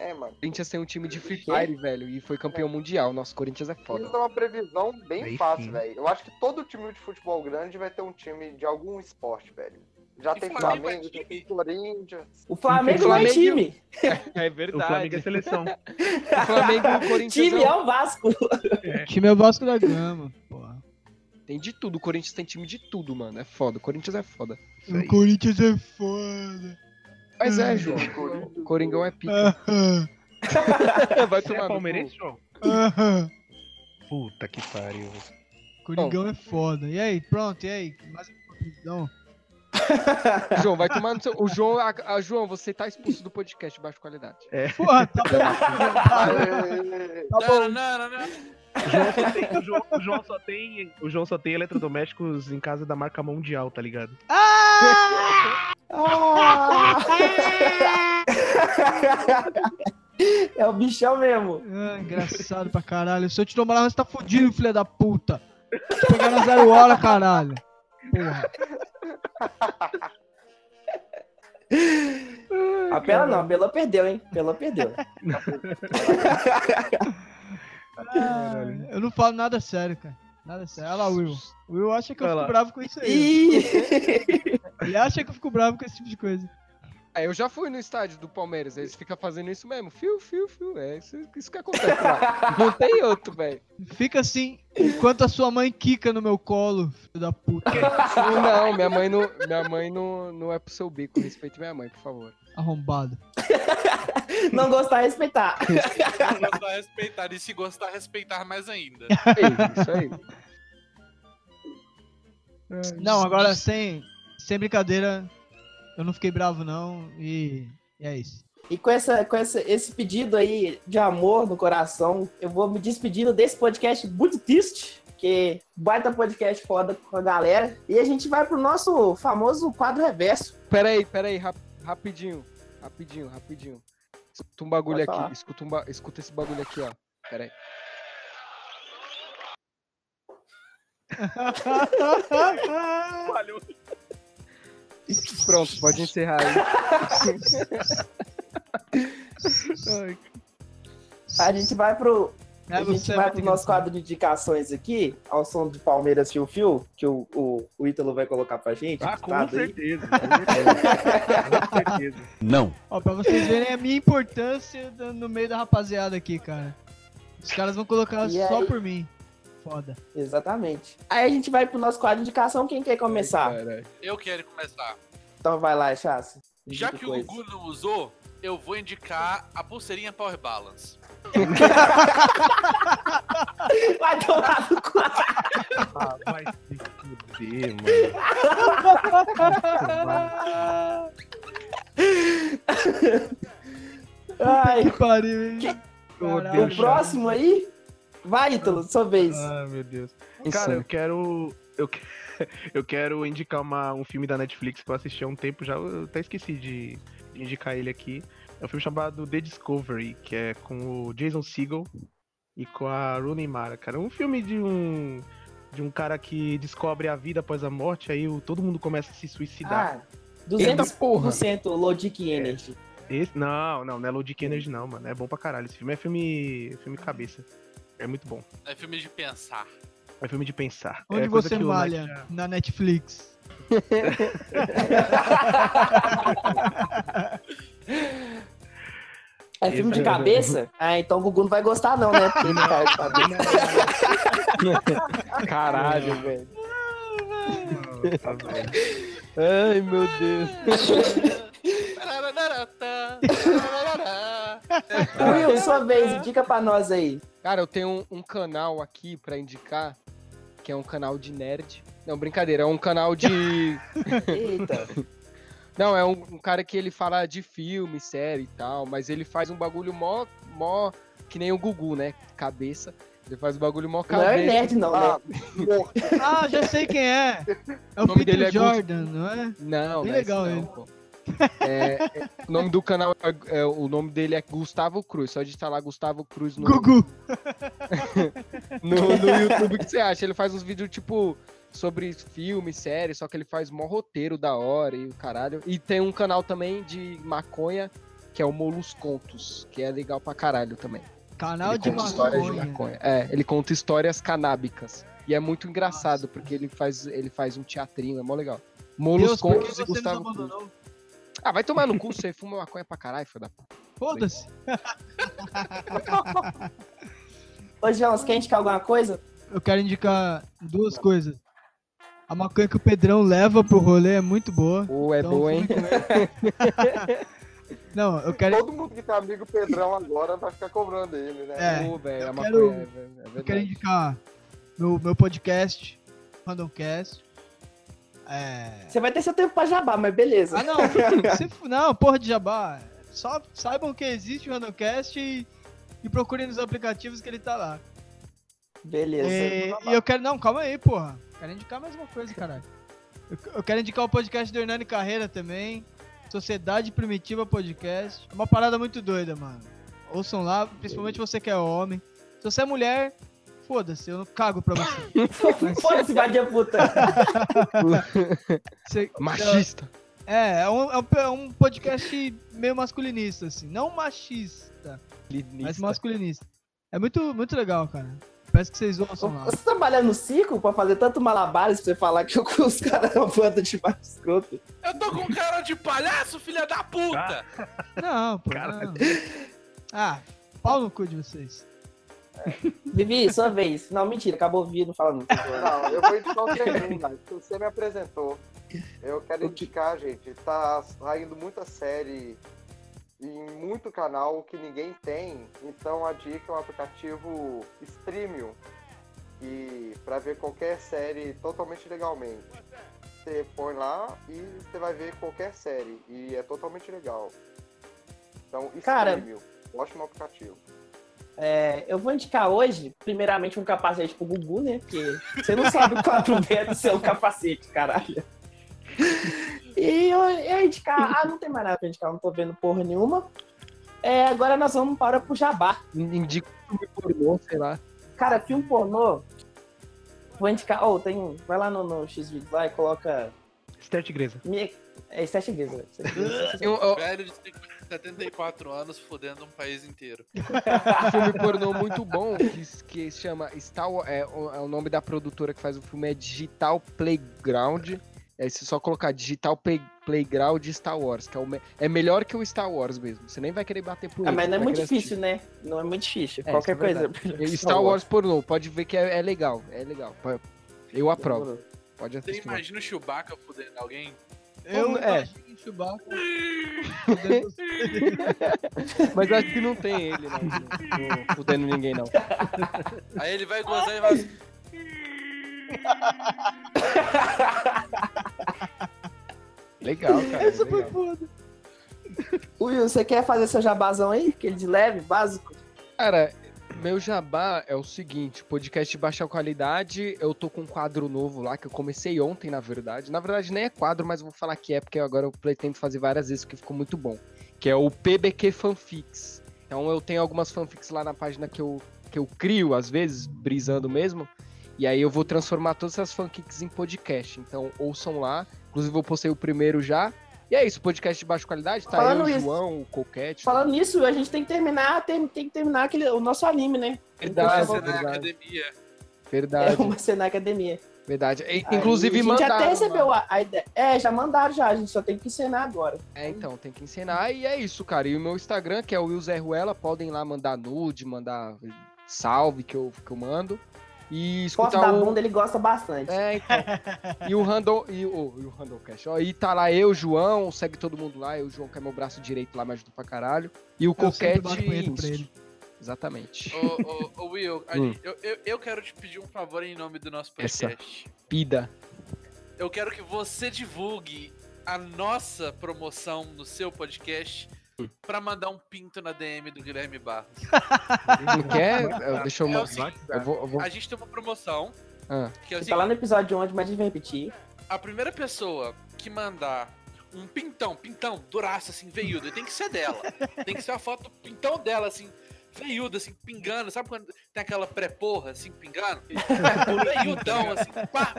É, mano. O Corinthians tem um time de Free? Fire, velho, e foi campeão mundial. Nosso Corinthians é foda. Isso é uma previsão bem Aí fácil, velho. Eu acho que todo time de futebol grande vai ter um time de algum esporte, velho. Já E tem Flamengo Flamengo, é já tem? Corinthians. O Flamengo O não é Flamengo- time. É *laughs* O Flamengo é seleção. *laughs* O Flamengo e o Corinthians Time é é o Vasco. O time é o Vasco da Gama, porra. tem de tudo. O Corinthians tem time de tudo, mano. É foda. O Corinthians é foda. Isso aí. O Corinthians é foda. Mas é, Hum. João. Corinthians. O Coringão é pica. Aham, *laughs* Vai tomar é palmeirense, João? aham. Puta que pariu. Coringão é foda. E aí, pronto, e aí? Mais uma previsão? *laughs* João, vai tomar no seu. O João, a, a- João, você tá expulso do podcast de baixa qualidade. Porra, tá *laughs* bom. Tá bom. Não, não, não, não. O João, só tem, o, João, o João só tem. O João só tem eletrodomésticos em casa da marca Mundial, tá ligado? Ah! Ah! É o bichão mesmo. Ah, engraçado pra caralho. Se eu te tomar, você tá fudido, filha da puta. Tô pegando zero hora, caralho. Porra. A Pela não, a Pela perdeu, hein? Pela perdeu. Ah, eu não falo nada sério, cara. Nada sério. Olha lá, o Will. O Will acha que eu Olha fico lá. bravo com isso aí. Ele acha que eu fico bravo com esse tipo de coisa. Ah, eu já fui no estádio do Palmeiras, eles ficam fazendo isso mesmo. Fio, fio, fio. É isso, isso que acontece lá. *laughs* Não tem outro, velho. Fica assim, enquanto a sua mãe quica no meu colo, filho da puta. *laughs* Não, minha mãe não, minha mãe não, não é pro seu bico. Respeite minha mãe, por favor. Arrombado. *laughs* Não gostar, respeitar. Gostar, respeitar. E se gostar, respeitar mais ainda. É isso aí. Não, agora sem, sem brincadeira, eu não fiquei bravo não e, e é isso. E com, essa, com essa, esse pedido aí de amor no coração, eu vou me despedindo desse podcast muito triste, que baita podcast foda com a galera. E a gente vai pro nosso famoso quadro reverso. Peraí, peraí, rap- rapidinho. Rapidinho, rapidinho. Escuta um bagulho Pode aqui. falar. Escuta, um ba- escuta esse bagulho aqui, ó. Peraí. *laughs* *laughs* Pronto, pode encerrar aí. *laughs* A gente vai pro, É, a gente vai vai pro nosso quadro de indicações aqui, ao som de Palmeiras Fio Fio, que o, o, o Ítalo vai colocar pra gente. Ah, com aí. certeza. Com certeza. *laughs* com certeza. Não. Ó, pra vocês verem a minha importância no meio da rapaziada aqui, cara. Os caras vão colocar E só aí? por mim. Foda. Exatamente. Aí a gente vai pro nosso quadro de indicação. Quem quer começar? Eu quero começar. Então vai lá, Chassi. Já que o coisa. Gugu não usou, eu vou indicar a pulseirinha Power Balance. *laughs* Vai tomar no cu. Ah, vai se fuder, mano. Ai, Que pariu, hein? Odeio o próximo aí? Vai, Ítalo, sua vez. Ah, meu Deus. Insano. Cara, eu quero. Eu, *laughs* eu quero indicar uma, um filme da Netflix que eu assisti há um tempo já. Eu até esqueci de, de indicar ele aqui. É um filme chamado The Discovery, que é com o Jason Segel e com a Rooney Mara, cara. É um filme de um. De um cara que descobre a vida após a morte, aí o- todo mundo começa a se suicidar. Ah, Eita 200% porra. Logic Energy. Esse, não, não, não é Logic Energy não, mano. É bom pra caralho. Esse filme é filme, é filme cabeça. É muito bom. É filme de pensar. É filme de pensar. Onde é coisa você malha? Night- Na Netflix. É filme de cabeça? Ah, então o Gugu não vai gostar não, né? Ele cai de cabeça. *laughs* Caralho, velho. Tá? Ai, meu Deus. *laughs* *laughs* Will, sua vez, indica pra nós aí. Cara, eu tenho um, um canal aqui pra indicar, que é um canal de nerd. Não, brincadeira, é um canal de. *laughs* Eita. Não, é um, um cara que ele fala de filme, série e tal, mas ele faz um bagulho mó, mó que nem o Gugu, né? Cabeça. Ele faz um bagulho mó Não cabeça. é nerd não, Ah, né? Ah, já sei quem é. É o, O nome Peter dele é Jordan, não é? Não, Bem não é legal esse não, ele. pô. É, é, o nome do canal é, é- o nome dele é Gustavo Cruz. Só digitar lá Gustavo Cruz no, Gugu. *laughs* no, no YouTube. O que você acha? Ele faz uns vídeos tipo sobre filme, série, só que ele faz mó roteiro da hora e o caralho. E tem um canal também de maconha que é o Molus Contos, que é legal pra caralho também. Canal ele de conta histórias de maconha. maconha. É, ele conta histórias canábicas. E é muito engraçado, porque ele faz, ele faz um teatrinho, é mó legal. Molus Deus, Contos e Gustavo Cruz. abandonou? Ah, vai tomar no cu, você fuma maconha pra caralho, filho da puta. Foda-se. Ô, João, você quer indicar alguma coisa? Eu quero indicar duas coisas. A maconha que o Pedrão leva pro rolê é muito boa. Pô, é Então, boa, hein? *laughs* Não, eu quero, Todo mundo que tem amigo Pedrão agora vai ficar cobrando ele, né? É, Pô, velho, eu a quero- maconha é, é eu quero indicar meu, meu podcast, Randomcast. É... Você vai ter seu tempo pra jabá, mas beleza. Ah, não. *laughs* se não, porra de jabá. Só saibam que existe o Randomcast e, e procurem nos aplicativos que ele tá lá. Beleza. E, e eu quero. Não, calma aí, porra. Quero indicar mais uma coisa, caralho. Eu, eu quero indicar o podcast do Hernani Carreira também. Sociedade Primitiva Podcast. É uma parada muito doida, mano. Ouçam lá, principalmente você que é homem. Se você é mulher, foda-se, eu não cago pra você. *laughs* Foda-se, vadia puta. Você- Machista. É, é um, é um- é um podcast meio masculinista, assim. Não machista, mas masculinista. É muito, muito legal, cara. Peço que vocês ouçam lá. Você trabalha no circo pra fazer tanto malabares pra você falar que *laughs* os caras uma banda de mais escroto? Eu tô com cara de palhaço, filha da puta! Não, pô. Cara, não. Ah, pau no cu de vocês. Vivi, sua vez. Não, mentira, acabou o vídeo, não fala não. Não, eu vou indicar o segundo, mas você me apresentou. Eu quero que- indicar, gente, tá saindo muita série em muito canal que ninguém tem. Então a dica é um aplicativo Streamio, que para ver qualquer série totalmente legalmente. Você põe lá e você vai ver qualquer série e é totalmente legal. Então, Cara- ótimo aplicativo. É, eu vou indicar hoje, primeiramente, um capacete pro Gugu, né? Porque você não sabe o 4 metros *laughs* ser um capacete, caralho. E eu, ia indicar. Ah, não tem mais nada pra indicar, não tô vendo porra nenhuma. É, agora nós vamos para pro Jabá. Indica um filme pornô, sei lá. Cara, filme pornô. Vou indicar. Oh, tem. um- Vai lá no, no X-Videos lá e coloca. Esther Tigresa. Minha... É Vezes. *laughs* Eu- eu- Velho de 74 anos fudendo um país inteiro. *laughs* um filme pornô muito bom que, que se chama Star é, o, é o nome da produtora que faz o filme é Digital Playground. É se só colocar Digital Play, Playground Star Wars, que é, o me- é melhor que o Star Wars mesmo. Você nem vai querer bater por Ah, ele, mas não é muito difícil, né? Não é muito difícil. É, Qualquer é coisa. assistir. *laughs* Star Wars pornô, pode ver que é, é legal, é legal. Eu aprovo, pode Você assistir. lá. imagina o Chewbacca fudendo alguém? Eu É. Chewbacca. *laughs* Mas acho que não tem ele, não, fudendo ninguém, não. *laughs* Aí ele vai gozar e vai assim, Legal, cara. Essa foi foda. Will, você quer fazer seu jabazão aí? Aquele de leve, básico? Cara, meu jabá é o seguinte, podcast de baixa qualidade, eu tô com um quadro novo lá, que eu comecei ontem, na verdade. Na verdade, nem é quadro, mas vou falar que é, porque agora eu pretendo fazer várias vezes, porque ficou muito bom. Que é o PBQ Fanfics. Então eu tenho algumas fanfics lá na página que eu, que eu crio, às vezes, brisando mesmo. E aí eu vou transformar todas essas fanfics em podcast. Então ouçam lá. Inclusive eu postei o primeiro já. E é isso, podcast de baixa qualidade, tá Falando eu, o isso- João, o Coquete. Falando nisso, Will, a gente tem que terminar, tem, tem que terminar aquele, o nosso anime, né? Verdade, na verdade. academia. Verdade. É uma cena na academia. Verdade. E, Inclusive, a gente mandaram. até recebeu a, a ideia. É, já mandaram já, a gente só tem que ensinar agora. É, então, tem que ensinar. E é isso, cara. E o meu Instagram, que é o Will Zé Ruela, podem lá mandar nude, mandar salve que eu, que eu mando. E Foto escutar da o. bunda ele gosta bastante. É, então. e o Random. E o, e o Randomcast. Ó, e tá lá eu, João, segue todo mundo lá. Eu, João, que é meu braço direito lá, me ajuda pra caralho. E o Eu Coquete. pra ele. Exatamente. Ô, ô, ô, Will, Hum. eu, eu, eu quero te pedir um favor em nome do nosso Essa. podcast. Pida. Eu quero que você divulgue a nossa promoção no seu podcast. Pra mandar um pinto na DM do Guilherme Barros. *laughs* Não quer? Eu- Deixa eu. É o seguinte, Eu vou. eu vou- a gente tem uma promoção Ah, que é o Tá lá seguinte, no episódio de ontem, mas a gente vai repetir. a primeira pessoa que mandar um pintão, pintão, duraço, assim, veiudo, tem que ser dela. Tem que ser a foto do pintão dela, assim, veiudo, assim, pingando. Sabe quando tem aquela pré-porra, assim, pingando? *laughs* Veiudão, assim, pá,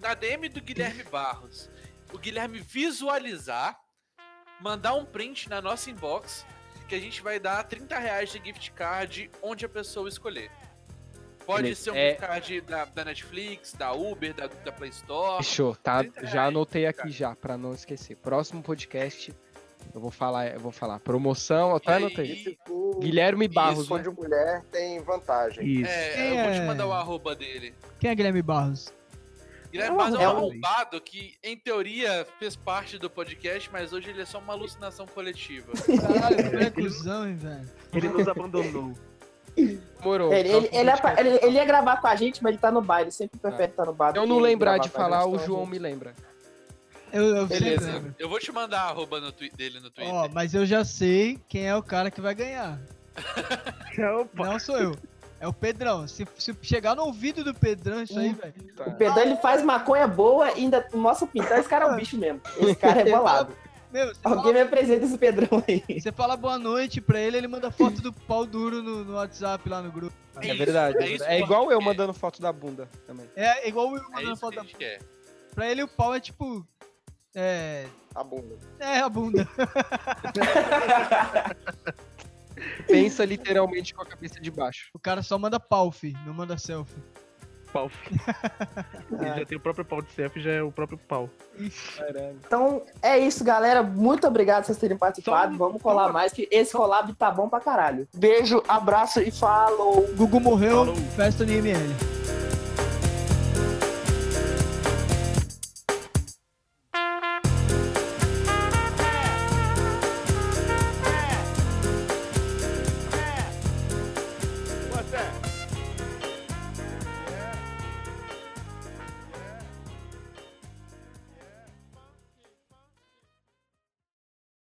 na DM do Guilherme Barros. O Guilherme visualizar, mandar um print na nossa inbox, que a gente vai dar 30 reais de gift card onde a pessoa escolher. Pode ser um É- gift card da, da Netflix, da Uber, da, da Play Store. Fechou, tá? 30 Já anotei cara. aqui já, pra não esquecer. Próximo podcast, eu vou falar, eu vou falar. Promoção, E tá? Anotei. Guilherme Barros, fã né? de mulher tem vantagem. Isso. É, Quem eu vou te é? mandar o arroba dele. Quem é Guilherme Barros? Guilherme É um Barros é um arroba. arrombado que, em teoria, fez parte do podcast, mas hoje ele é só uma alucinação coletiva. *laughs* Caralho, é cuzão, hein, velho. Ele nos abandonou. Morou. Ele, ele, ele, é pra- ele- ele ia gravar com a gente, mas ele tá no bar. Ele sempre prefere estar no bar. Se eu não lembrar de falar, o então, João me lembra. Eu, eu Beleza. lembro. Eu vou te mandar a arroba no dele no Twitter. Ó, mas eu já sei quem é o cara que vai ganhar. *laughs* Não sou eu. É o Pedrão. Se, se chegar no ouvido do Pedrão isso aí, velho. O Pedrão ele faz maconha boa e ainda mostra o pintão. Esse cara é um bicho mesmo. Esse cara é bolado. Meu, Alguém fala, me apresenta esse Pedrão aí. você fala boa noite pra ele, ele manda foto do pau duro no, no WhatsApp lá no grupo. É É verdade. é É, isso é igual eu mandando foto da bunda também. É igual o Will quer. É mandando isso foto da... quer. Pra ele o pau é tipo. É. A bunda. É a bunda. *laughs* Pensa literalmente com a cabeça de baixo. O cara só manda pau, fi, não manda selfie. Pau. *laughs* Ele já tem o próprio pau de selfie, já é o próprio pau. Então é isso, galera. Muito obrigado por vocês terem participado. Só Vamos colar só- mais, que esse collab tá bom pra caralho. Beijo, abraço e falou! Gugu morreu, Falou. festa no IML.